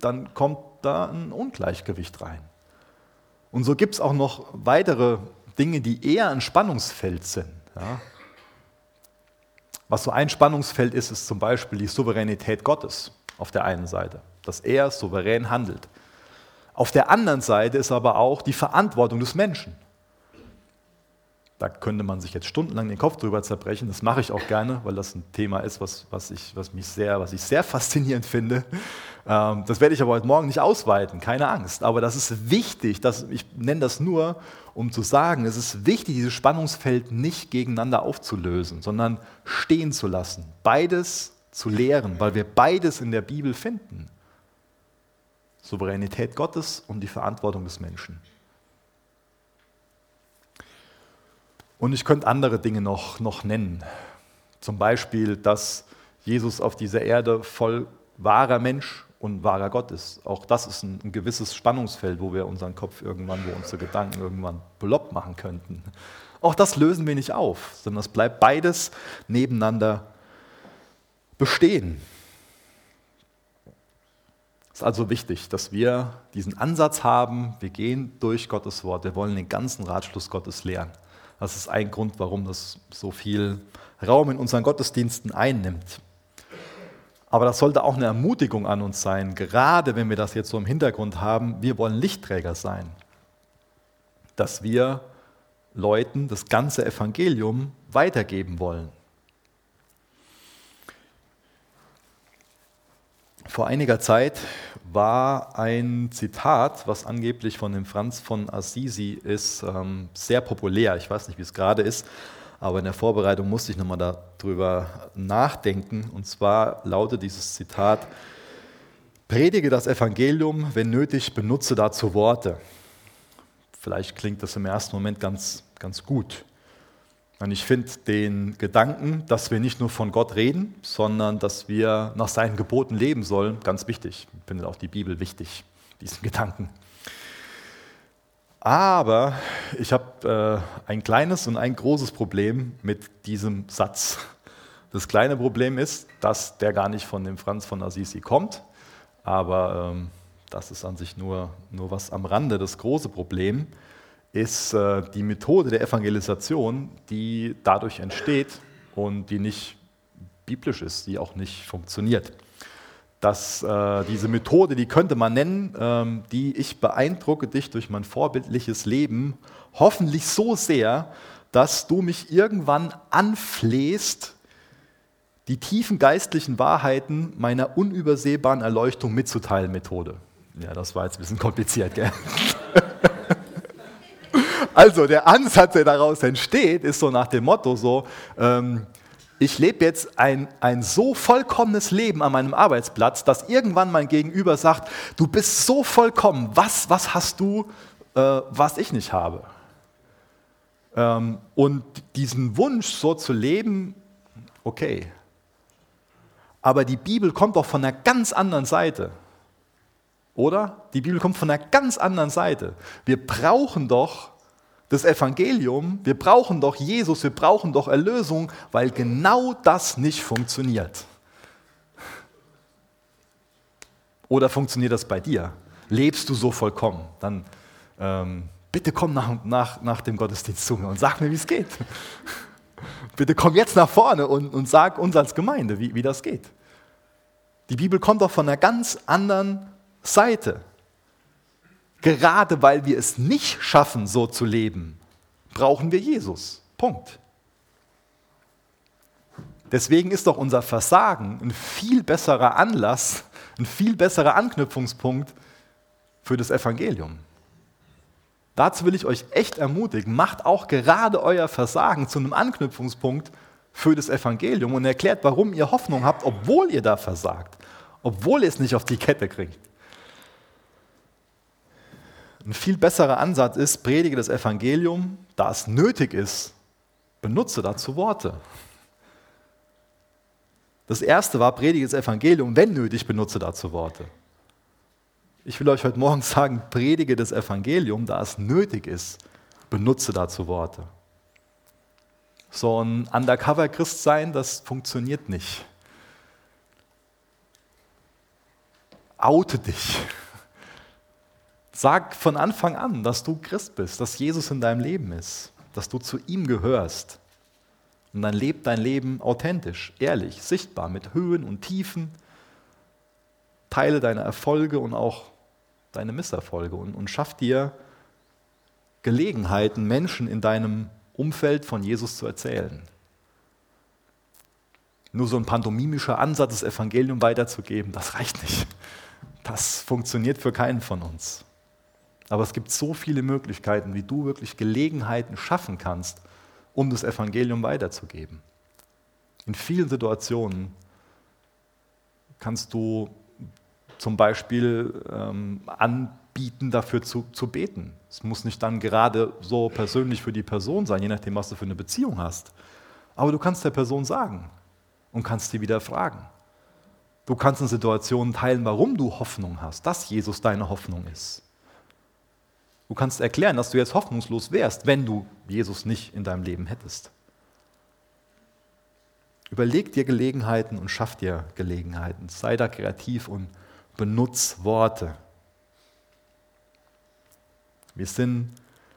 dann kommt da ein Ungleichgewicht rein. Und so gibt es auch noch weitere Dinge, die eher ein Spannungsfeld sind. Ja. Was so ein Spannungsfeld ist, ist zum Beispiel die Souveränität Gottes auf der einen Seite, dass er souverän handelt. Auf der anderen Seite ist aber auch die Verantwortung des Menschen. Da könnte man sich jetzt stundenlang den Kopf drüber zerbrechen. Das mache ich auch gerne, weil das ein Thema ist, was, was, ich, was, mich sehr, was ich sehr faszinierend finde. Ähm, das werde ich aber heute Morgen nicht ausweiten, keine Angst. Aber das ist wichtig, dass, ich nenne das nur, um zu sagen, es ist wichtig, dieses Spannungsfeld nicht gegeneinander aufzulösen, sondern stehen zu lassen. Beides zu lehren, weil wir beides in der Bibel finden. Souveränität Gottes und die Verantwortung des Menschen. Und ich könnte andere Dinge noch, noch nennen. Zum Beispiel, dass Jesus auf dieser Erde voll wahrer Mensch und wahrer Gott ist. Auch das ist ein, ein, gewisses Spannungsfeld, wo wir unseren Kopf irgendwann, wo unsere Gedanken irgendwann belopp machen könnten. Auch das lösen wir nicht auf, sondern es bleibt beides nebeneinander bestehen. Es ist also wichtig, dass wir diesen Ansatz haben, wir gehen durch Gottes Wort, wir wollen den ganzen Ratschluss Gottes lehren. Das ist ein Grund, warum das so viel Raum in unseren Gottesdiensten einnimmt. Aber das sollte auch eine Ermutigung an uns sein, gerade wenn wir das jetzt so im Hintergrund haben, wir wollen Lichtträger sein, dass wir Leuten das ganze Evangelium weitergeben wollen. Vor einiger Zeit war ein Zitat, was angeblich von dem Franz von Assisi ist, ähm, sehr populär. Ich weiß nicht, wie es gerade ist, aber in der Vorbereitung musste ich nochmal darüber nachdenken. Und zwar lautet dieses Zitat, Predige das Evangelium, wenn nötig, benutze dazu Worte. Vielleicht klingt das im ersten Moment ganz, ganz gut. Und ich finde den Gedanken, dass wir nicht nur von Gott reden, sondern dass wir nach seinen Geboten leben sollen, ganz wichtig. Ich finde auch die Bibel wichtig, diesen Gedanken. Aber ich habe äh, ein kleines und ein großes Problem mit diesem Satz. Das kleine Problem ist, dass der gar nicht von dem Franz von Assisi kommt, aber ähm, das ist an sich nur, nur was am Rande. Das große Problem ist äh, die Methode der Evangelisation, die dadurch entsteht und die nicht biblisch ist, die auch nicht funktioniert. Dass äh, diese Methode, die könnte man nennen, ähm, die ich beeindrucke dich durch mein vorbildliches Leben, hoffentlich so sehr, dass du mich irgendwann anflehst, die tiefen geistlichen Wahrheiten meiner unübersehbaren Erleuchtung mitzuteilen, Methode. Ja, das war jetzt ein bisschen kompliziert, gell? Also der Ansatz, der daraus entsteht, ist so nach dem Motto so, ähm, ich lebe jetzt ein, ein so vollkommenes Leben an meinem Arbeitsplatz, dass irgendwann mein Gegenüber sagt, du bist so vollkommen, was, was hast du, äh, was ich nicht habe? Ähm, und diesen Wunsch so zu leben, okay. Aber die Bibel kommt doch von einer ganz anderen Seite. Oder? Die Bibel kommt von einer ganz anderen Seite. Wir brauchen doch das Evangelium, wir brauchen doch Jesus, wir brauchen doch Erlösung, weil genau das nicht funktioniert. Oder funktioniert das bei dir? Lebst du so vollkommen? Dann ähm, bitte komm nach, nach, nach dem Gottesdienst zu mir und sag mir, wie es geht. bitte komm jetzt nach vorne und, und sag uns als Gemeinde, wie, wie das geht. Die Bibel kommt doch von einer ganz anderen Seite. Gerade weil wir es nicht schaffen, so zu leben, brauchen wir Jesus. Punkt. Deswegen ist doch unser Versagen ein viel besserer Anlass, ein viel besserer Anknüpfungspunkt für das Evangelium. Dazu will ich euch echt ermutigen, macht auch gerade euer Versagen zu einem Anknüpfungspunkt für das Evangelium und erklärt, warum ihr Hoffnung habt, obwohl ihr da versagt, obwohl ihr es nicht auf die Kette kriegt. Ein viel besserer Ansatz ist, predige das Evangelium, da es nötig ist, benutze dazu Worte. Das erste war, predige das Evangelium, wenn nötig, benutze dazu Worte. Ich will euch heute Morgen sagen, predige das Evangelium, da es nötig ist, benutze dazu Worte. So ein Undercover-Christ sein, das funktioniert nicht. Oute dich. Sag von Anfang an, dass du Christ bist, dass Jesus in deinem Leben ist, dass du zu ihm gehörst. Und dann lebt dein Leben authentisch, ehrlich, sichtbar, mit Höhen und Tiefen. Teile deine Erfolge und auch deine Misserfolge und, und schaff dir Gelegenheiten, Menschen in deinem Umfeld von Jesus zu erzählen. Nur so ein pantomimischer Ansatz, das Evangelium weiterzugeben, das reicht nicht. Das funktioniert für keinen von uns. Aber es gibt so viele Möglichkeiten, wie du wirklich Gelegenheiten schaffen kannst, um das Evangelium weiterzugeben. In vielen Situationen kannst du zum Beispiel ähm, anbieten, dafür zu, zu beten. Es muss nicht dann gerade so persönlich für die Person sein, je nachdem, was du für eine Beziehung hast. Aber du kannst der Person sagen und kannst sie wieder fragen. Du kannst in Situationen teilen, warum du Hoffnung hast, dass Jesus deine Hoffnung ist. Du kannst erklären, dass du jetzt hoffnungslos wärst, wenn du Jesus nicht in deinem Leben hättest. Überleg dir Gelegenheiten und schaff dir Gelegenheiten. Sei da kreativ und benutz Worte. Wir sind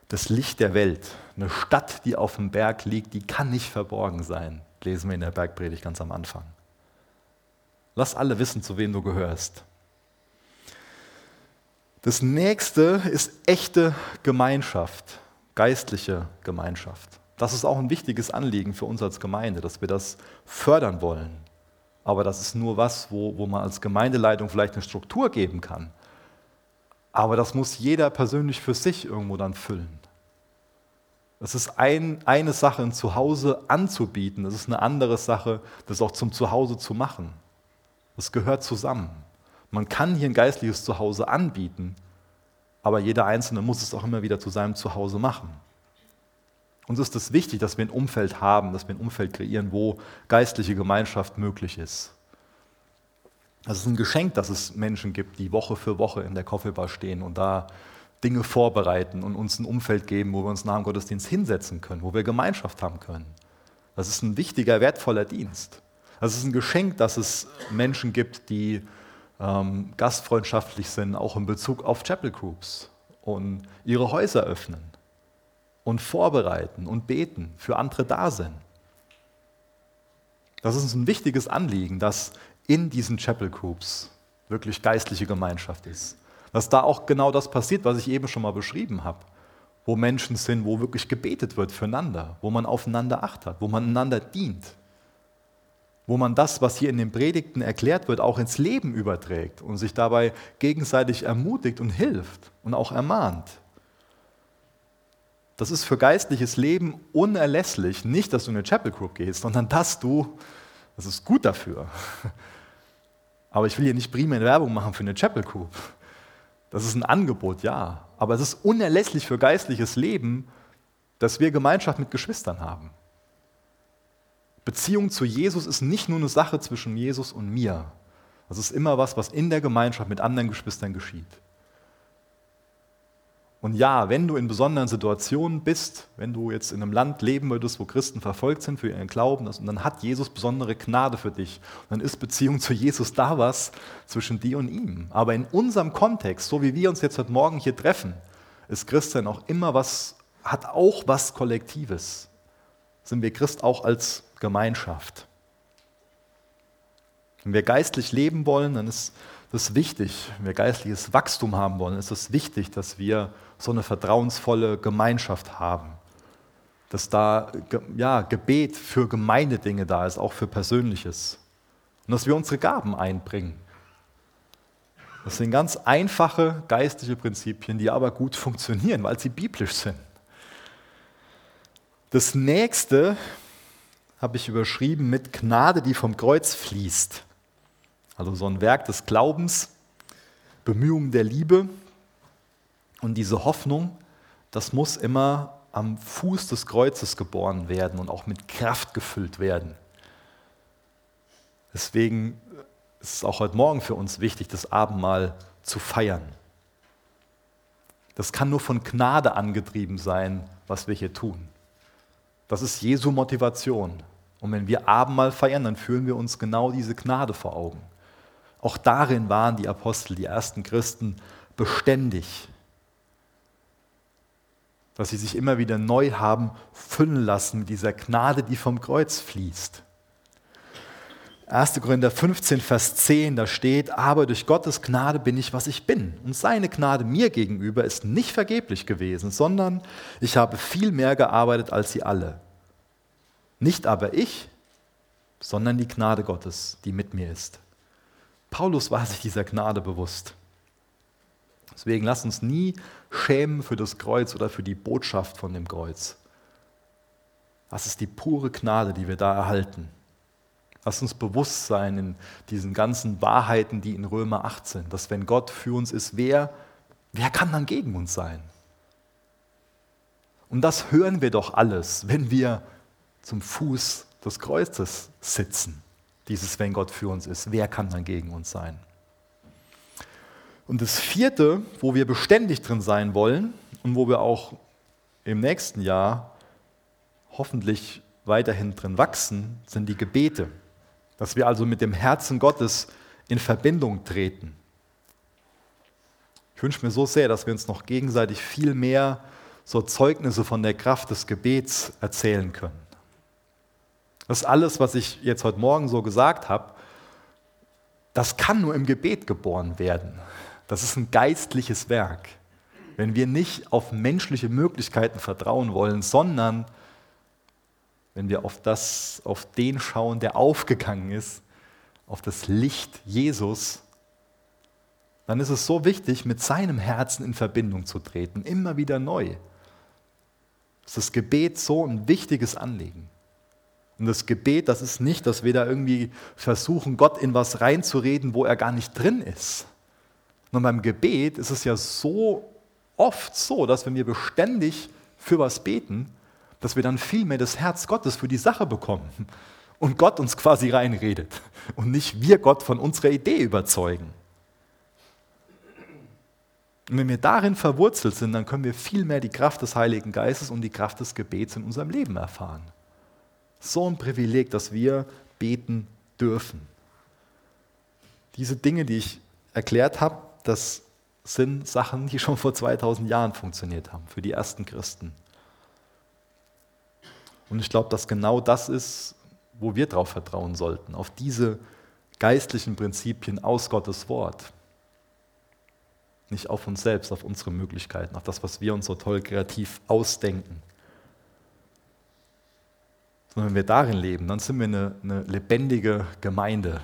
das Licht der Welt. Eine Stadt, die auf dem Berg liegt, die kann nicht verborgen sein, lesen wir in der Bergpredigt ganz am Anfang. Lass alle wissen, zu wem du gehörst. Das nächste ist echte Gemeinschaft, geistliche Gemeinschaft. Das ist auch ein wichtiges Anliegen für uns als Gemeinde, dass wir das fördern wollen. Aber das ist nur was, wo, wo man als Gemeindeleitung vielleicht eine Struktur geben kann. Aber das muss jeder persönlich für sich irgendwo dann füllen. Es ist ein, eine Sache, ein Zuhause anzubieten. Es ist eine andere Sache, das auch zum Zuhause zu machen. Das gehört zusammen. Man kann hier ein geistliches Zuhause anbieten, aber jeder Einzelne muss es auch immer wieder zu seinem Zuhause machen. Uns ist es wichtig, dass wir ein Umfeld haben, dass wir ein Umfeld kreieren, wo geistliche Gemeinschaft möglich ist. Es ist ein Geschenk, dass es Menschen gibt, die Woche für Woche in der Coffeebar stehen und da Dinge vorbereiten und uns ein Umfeld geben, wo wir uns nach dem Gottesdienst hinsetzen können, wo wir Gemeinschaft haben können. Das ist ein wichtiger, wertvoller Dienst. Es ist ein Geschenk, dass es Menschen gibt, die ähm, gastfreundschaftlich sind, auch in Bezug auf Chapel Groups und ihre Häuser öffnen und vorbereiten und beten, für andere da sind. Das ist uns ein wichtiges Anliegen, dass in diesen Chapel Groups wirklich geistliche Gemeinschaft ist. Dass da auch genau das passiert, was ich eben schon mal beschrieben habe. Wo Menschen sind, wo wirklich gebetet wird füreinander, wo man aufeinander acht hat, wo man einander dient. Wo man das, was hier in den Predigten erklärt wird, auch ins Leben überträgt und sich dabei gegenseitig ermutigt und hilft und auch ermahnt. Das ist für geistliches Leben unerlässlich. Nicht, dass du in eine Chapel Group gehst, sondern dass du, das ist gut dafür. Aber ich will hier nicht primär Werbung machen für eine Chapel Group. Das ist ein Angebot, ja. Aber es ist unerlässlich für geistliches Leben, dass wir Gemeinschaft mit Geschwistern haben. Beziehung zu Jesus ist nicht nur eine Sache zwischen Jesus und mir. Das ist immer was, was in der Gemeinschaft mit anderen Geschwistern geschieht. Und ja, wenn du in besonderen Situationen bist, wenn du jetzt in einem Land leben würdest, wo Christen verfolgt sind für ihren Glauben, und dann hat Jesus besondere Gnade für dich. Und dann ist Beziehung zu Jesus da was zwischen dir und ihm. Aber in unserem Kontext, so wie wir uns jetzt heute Morgen hier treffen, ist Christen auch immer was, hat auch was Kollektives. Sind wir Christ auch als Gemeinschaft. Wenn wir geistlich leben wollen, dann ist das wichtig. Wenn wir geistliches Wachstum haben wollen, ist es wichtig, dass wir so eine vertrauensvolle Gemeinschaft haben. Dass da ja, Gebet für Gemeindedinge da ist, auch für Persönliches. Und dass wir unsere Gaben einbringen. Das sind ganz einfache geistliche Prinzipien, die aber gut funktionieren, weil sie biblisch sind. Das nächste habe ich überschrieben mit Gnade, die vom Kreuz fließt. Also so ein Werk des Glaubens, Bemühungen der Liebe und diese Hoffnung, das muss immer am Fuß des Kreuzes geboren werden und auch mit Kraft gefüllt werden. Deswegen ist es auch heute Morgen für uns wichtig, das Abendmahl zu feiern. Das kann nur von Gnade angetrieben sein, was wir hier tun. Das ist Jesu Motivation. Und wenn wir Abendmahl feiern, dann fühlen wir uns genau diese Gnade vor Augen. Auch darin waren die Apostel, die ersten Christen, beständig. Dass sie sich immer wieder neu haben füllen lassen mit dieser Gnade, die vom Kreuz fließt. 1. Korinther 15, Vers 10, da steht, aber durch Gottes Gnade bin ich, was ich bin. Und seine Gnade mir gegenüber ist nicht vergeblich gewesen, sondern ich habe viel mehr gearbeitet als sie alle. Nicht aber ich, sondern die Gnade Gottes, die mit mir ist. Paulus war sich dieser Gnade bewusst. Deswegen lasst uns nie schämen für das Kreuz oder für die Botschaft von dem Kreuz. Das ist die pure Gnade, die wir da erhalten. Lasst uns bewusst sein in diesen ganzen Wahrheiten, die in Römer 8 sind, dass wenn Gott für uns ist, wer, wer kann dann gegen uns sein? Und das hören wir doch alles, wenn wir zum Fuß des Kreuzes sitzen dieses Wenn Gott für uns ist. Wer kann dann gegen uns sein? Und das vierte, wo wir beständig drin sein wollen und wo wir auch im nächsten Jahr hoffentlich weiterhin drin wachsen, sind die Gebete. Dass wir also mit dem Herzen Gottes in Verbindung treten. Ich wünsche mir so sehr, dass wir uns noch gegenseitig viel mehr so Zeugnisse von der Kraft des Gebets erzählen können. Das alles, was ich jetzt heute Morgen so gesagt habe, das kann nur im Gebet geboren werden. Das ist ein geistliches Werk. Wenn wir nicht auf menschliche Möglichkeiten vertrauen wollen, sondern wenn wir auf, das, auf den schauen, der aufgegangen ist, auf das Licht Jesus, dann ist es so wichtig, mit seinem Herzen in Verbindung zu treten, immer wieder neu. Ist das Gebet so ein wichtiges Anliegen. Und das Gebet, das ist nicht, dass wir da irgendwie versuchen, Gott in was reinzureden, wo er gar nicht drin ist. Und beim Gebet ist es ja so oft so, dass wenn wir beständig für was beten, dass wir dann viel mehr das Herz Gottes für die Sache bekommen und Gott uns quasi reinredet und nicht wir Gott von unserer Idee überzeugen. Und wenn wir darin verwurzelt sind, dann können wir viel mehr die Kraft des Heiligen Geistes und die Kraft des Gebets in unserem Leben erfahren. So ein Privileg, dass wir beten dürfen. Diese Dinge, die ich erklärt habe, das sind Sachen, die schon vor 2000 Jahren funktioniert haben, für die ersten Christen. Und ich glaube, dass genau das ist, wo wir darauf vertrauen sollten, auf diese geistlichen Prinzipien aus Gottes Wort. Nicht auf uns selbst, auf unsere Möglichkeiten, auf das, was wir uns so toll kreativ ausdenken. Sondern wenn wir darin leben, dann sind wir eine, eine lebendige Gemeinde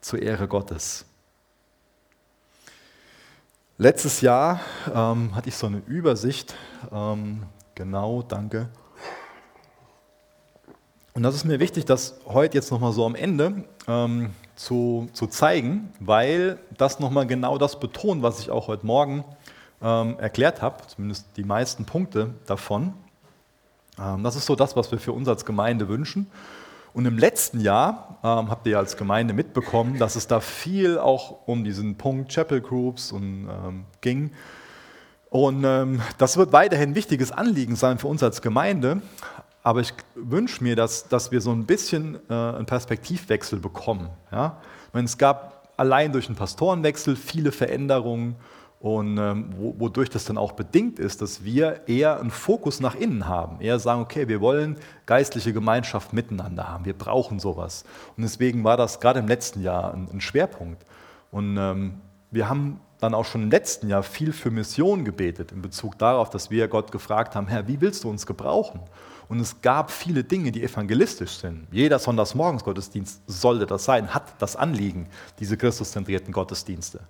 zur Ehre Gottes. Letztes Jahr ähm, hatte ich so eine Übersicht, ähm, genau, danke. Und das ist mir wichtig, das heute jetzt nochmal so am Ende ähm, zu, zu zeigen, weil das nochmal genau das betont, was ich auch heute Morgen ähm, erklärt habe, zumindest die meisten Punkte davon. Ähm, das ist so das, was wir für uns als Gemeinde wünschen. Und im letzten Jahr ähm, habt ihr als Gemeinde mitbekommen, dass es da viel auch um diesen Punkt Chapel Groups und, ähm, ging. Und ähm, das wird weiterhin ein wichtiges Anliegen sein für uns als Gemeinde. Aber ich wünsche mir, dass, dass wir so ein bisschen äh, einen Perspektivwechsel bekommen. Ja? Meine, es gab allein durch einen Pastorenwechsel viele Veränderungen und ähm, wodurch das dann auch bedingt ist, dass wir eher einen Fokus nach innen haben, eher sagen, okay, wir wollen geistliche Gemeinschaft miteinander haben, wir brauchen sowas. Und deswegen war das gerade im letzten Jahr ein, ein Schwerpunkt. Und ähm, wir haben dann auch schon im letzten Jahr viel für Mission gebetet, in Bezug darauf, dass wir Gott gefragt haben, Herr, wie willst du uns gebrauchen? Und es gab viele Dinge, die evangelistisch sind. Jeder Sonntagsmorgensgottesdienst sollte das sein, hat das Anliegen, diese christuszentrierten Gottesdienste.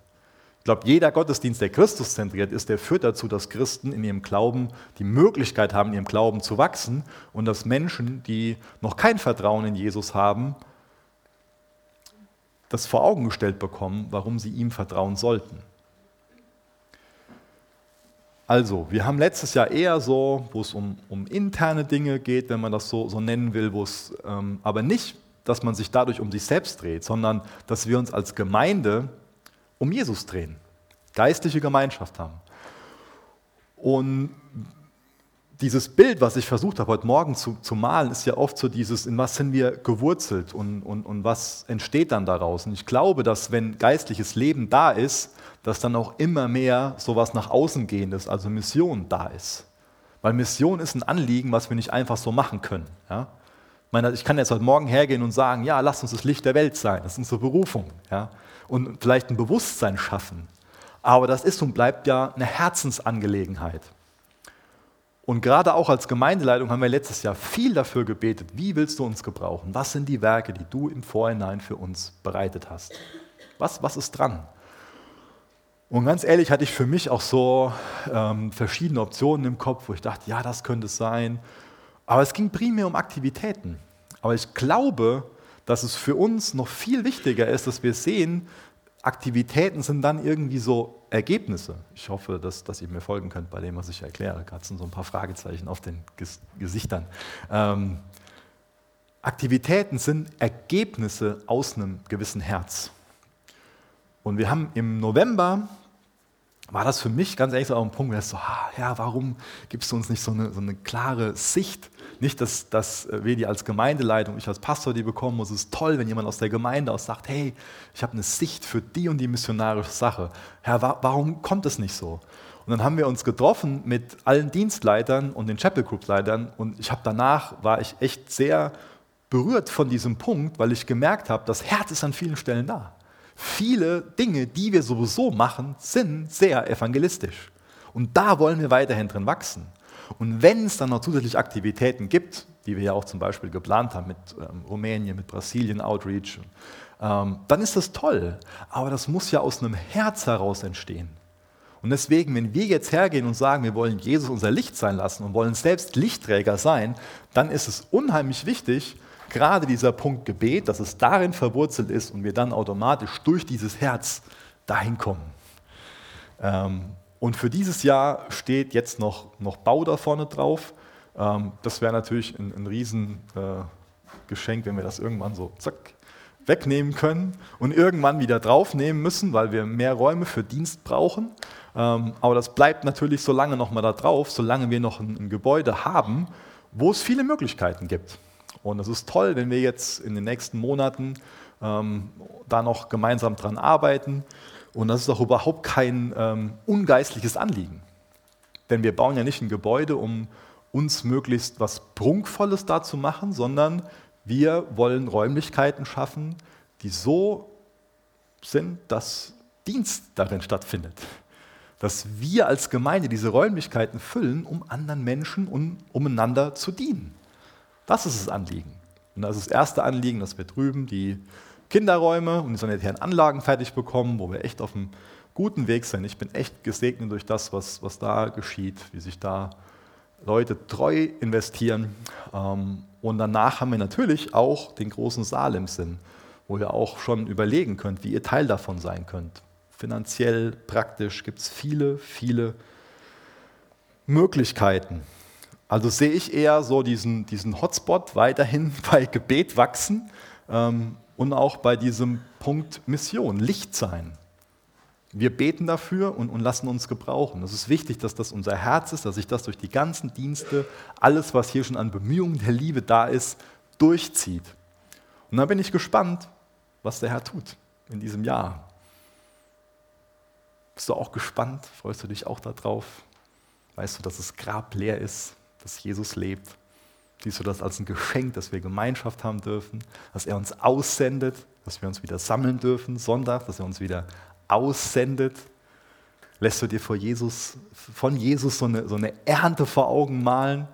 Ich glaube, jeder Gottesdienst, der Christus zentriert ist, der führt dazu, dass Christen in ihrem Glauben die Möglichkeit haben, in ihrem Glauben zu wachsen und dass Menschen, die noch kein Vertrauen in Jesus haben, das vor Augen gestellt bekommen, warum sie ihm vertrauen sollten. Also, wir haben letztes Jahr eher so, wo es um, um interne Dinge geht, wenn man das so, so nennen will, wo es ähm, aber nicht, dass man sich dadurch um sich selbst dreht, sondern dass wir uns als Gemeinde um Jesus drehen, geistliche Gemeinschaft haben. Und dieses Bild, was ich versucht habe heute Morgen zu, zu malen, ist ja oft so dieses, in was sind wir gewurzelt und, und, und was entsteht dann daraus. Und ich glaube, dass wenn geistliches Leben da ist, dass dann auch immer mehr sowas nach außen gehendes, also Mission da ist. Weil Mission ist ein Anliegen, was wir nicht einfach so machen können. Ja? Ich kann jetzt heute Morgen hergehen und sagen, ja, lass uns das Licht der Welt sein, das ist unsere Berufung. Ja? Und vielleicht ein Bewusstsein schaffen. Aber das ist und bleibt ja eine Herzensangelegenheit. Und gerade auch als Gemeindeleitung haben wir letztes Jahr viel dafür gebetet, wie willst du uns gebrauchen? Was sind die Werke, die du im Vorhinein für uns bereitet hast? Was, was ist dran? Und ganz ehrlich hatte ich für mich auch so ähm, verschiedene Optionen im Kopf, wo ich dachte, ja, das könnte es sein. Aber es ging primär um Aktivitäten. Aber ich glaube, dass es für uns noch viel wichtiger ist, dass wir sehen, Aktivitäten sind dann irgendwie so Ergebnisse. Ich hoffe, dass, dass ihr mir folgen könnt bei dem, was ich erkläre. Gerade sind so ein paar Fragezeichen auf den Gesichtern. Ähm, Aktivitäten sind Ergebnisse aus einem gewissen Herz. Und wir haben im November war das für mich ganz ehrlich so auch ein Punkt, wo ich so, ja, warum gibst du uns nicht so eine, so eine klare Sicht? Nicht, dass, dass wir die als Gemeindeleitung, ich als Pastor die bekommen muss. Es ist toll, wenn jemand aus der Gemeinde aus sagt, hey, ich habe eine Sicht für die und die missionarische Sache. Herr, wa warum kommt es nicht so? Und dann haben wir uns getroffen mit allen Dienstleitern und den Chapel Group Leitern und ich habe danach, war ich echt sehr berührt von diesem Punkt, weil ich gemerkt habe, das Herz ist an vielen Stellen da viele Dinge, die wir sowieso machen, sind sehr evangelistisch. Und da wollen wir weiterhin drin wachsen. Und wenn es dann noch zusätzlich Aktivitäten gibt, die wir ja auch zum Beispiel geplant haben mit ähm, Rumänien, mit Brasilien Outreach, ähm, dann ist das toll. Aber das muss ja aus einem Herz heraus entstehen. Und deswegen, wenn wir jetzt hergehen und sagen, wir wollen Jesus unser Licht sein lassen und wollen selbst Lichtträger sein, dann ist es unheimlich wichtig, gerade dieser Punkt Gebet, dass es darin verwurzelt ist und wir dann automatisch durch dieses Herz dahin kommen. Ähm, und für dieses Jahr steht jetzt noch, noch Bau da vorne drauf. Ähm, das wäre natürlich ein, ein Riesengeschenk, äh, wenn wir das irgendwann so zack wegnehmen können und irgendwann wieder draufnehmen müssen, weil wir mehr Räume für Dienst brauchen. Ähm, aber das bleibt natürlich so lange noch mal da drauf, solange wir noch ein, ein Gebäude haben, wo es viele Möglichkeiten gibt. Und es ist toll, wenn wir jetzt in den nächsten Monaten ähm, da noch gemeinsam dran arbeiten. Und das ist auch überhaupt kein ähm, ungeistliches Anliegen. Denn wir bauen ja nicht ein Gebäude, um uns möglichst was Prunkvolles da zu machen, sondern wir wollen Räumlichkeiten schaffen, die so sind, dass Dienst darin stattfindet. Dass wir als Gemeinde diese Räumlichkeiten füllen, um anderen Menschen und umeinander zu dienen. Das ist das Anliegen. Und das ist das erste Anliegen, dass wir drüben die Kinderräume und die sanitären Anlagen fertig bekommen, wo wir echt auf einem guten Weg sind. Ich bin echt gesegnet durch das, was, was da geschieht, wie sich da Leute treu investieren. Ähm, und danach haben wir natürlich auch den großen Saal im Sinn, wo ihr auch schon überlegen könnt, wie ihr Teil davon sein könnt. Finanziell, praktisch gibt es viele, viele Möglichkeiten. Also sehe ich eher so diesen, diesen Hotspot weiterhin bei Gebet wachsen ähm, und auch bei diesem Punkt Mission, Licht sein. Wir beten dafür und, und lassen uns gebrauchen. Es ist wichtig, dass das unser Herz ist, dass sich das durch die ganzen Dienste, alles, was hier schon an Bemühungen der Liebe da ist, durchzieht. Und da bin ich gespannt, was der Herr tut in diesem Jahr. Bist du auch gespannt? Freust du dich auch darauf? Weißt du, dass das Grab leer ist, dass Jesus lebt? Siehst du das als ein Geschenk, dass wir Gemeinschaft haben dürfen, dass er uns aussendet, dass wir uns wieder sammeln dürfen, Sonntag, dass er uns wieder aussendet? Lässt du dir vor Jesus, von Jesus so eine, so eine Ernte vor Augen malen?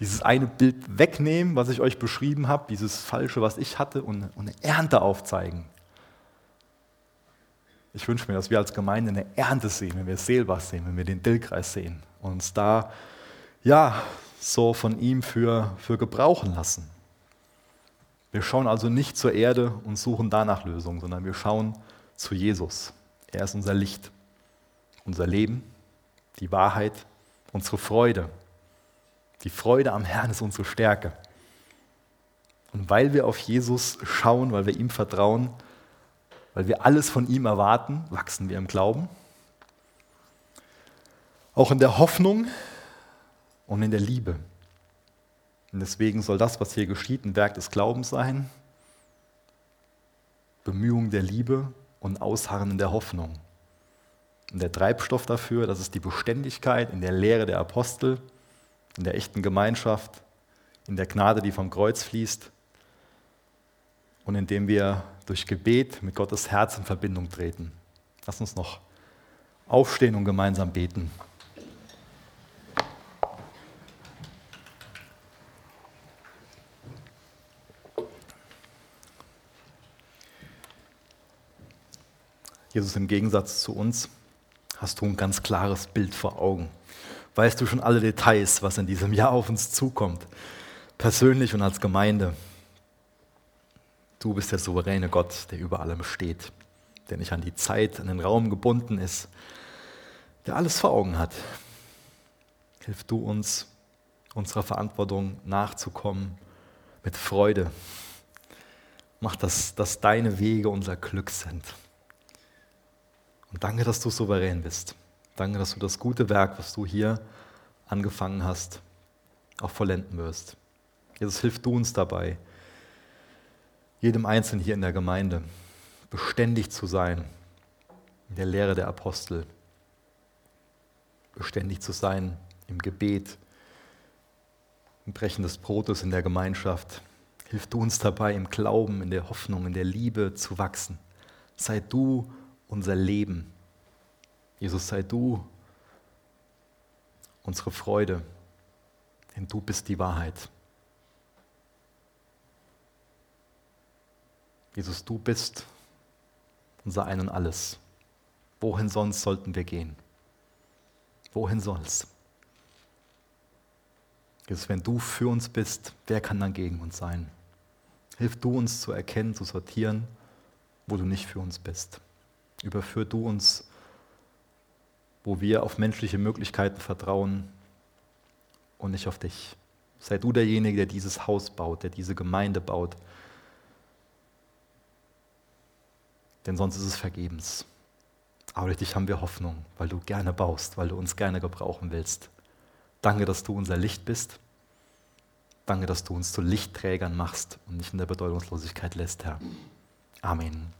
Dieses eine Bild wegnehmen, was ich euch beschrieben habe, dieses Falsche, was ich hatte, und, eine Ernte aufzeigen. Ich wünsche mir, dass wir als Gemeinde eine Ernte sehen, wenn wir Seelbach sehen, wenn wir den Dillkreis sehen und uns da ja so von ihm für, für gebrauchen lassen. Wir schauen also nicht zur Erde und suchen danach Lösungen, sondern wir schauen zu Jesus. Er ist unser Licht, unser Leben, die Wahrheit, unsere Freude. Die Freude am Herrn ist unsere Stärke. Und weil wir auf Jesus schauen, weil wir ihm vertrauen, weil wir alles von ihm erwarten, wachsen wir im Glauben. Auch in der Hoffnung und in der Liebe. Und deswegen soll das, was hier geschieht, ein Werk des Glaubens sein, Bemühung der Liebe und Ausharren in der Hoffnung. Und der Treibstoff dafür, das ist die Beständigkeit in der Lehre der Apostel, in der echten Gemeinschaft, in der Gnade, die vom Kreuz fließt und indem wir durch Gebet mit Gottes Herz in Verbindung treten. Lass uns noch aufstehen und gemeinsam beten. Jesus, im Gegensatz zu uns hast du ein ganz klares Bild vor Augen. Weißt du schon alle Details, was in diesem Jahr auf uns zukommt, persönlich und als Gemeinde. Du bist der souveräne Gott, der über allem steht, der nicht an die Zeit, an den Raum gebunden ist, der alles vor Augen hat. Hilf du uns, unserer Verantwortung nachzukommen mit Freude. Mach, dass, dass deine Wege unser Glück sind. Und danke, dass du souverän bist. Danke, dass du das gute Werk, was du hier angefangen hast, auch vollenden wirst. Jesus, hilf du uns dabei, jedem Einzelnen hier in der Gemeinde beständig zu sein in der Lehre der Apostel, beständig zu sein im Gebet, im Brechen des Brotes in der Gemeinschaft. Hilf du uns dabei, im Glauben, in der Hoffnung, in der Liebe zu wachsen. Sei du unser Leben. Jesus, sei du unsere Freude, denn du bist die Wahrheit. Jesus, du bist unser Ein und alles. Wohin sonst sollten wir gehen? Wohin sonst? Jesus, wenn du für uns bist, wer kann dann gegen uns sein? Hilf du uns zu erkennen, zu sortieren, wo du nicht für uns bist. Überführ du uns, wo wir auf menschliche Möglichkeiten vertrauen und nicht auf dich. Sei du derjenige, der dieses Haus baut, der diese Gemeinde baut, denn sonst ist es vergebens. Aber durch dich haben wir Hoffnung, weil du gerne baust, weil du uns gerne gebrauchen willst. Danke, dass du unser Licht bist. Danke, dass du uns zu Lichtträgern machst und nicht in der Bedeutungslosigkeit lässt, Herr. Amen.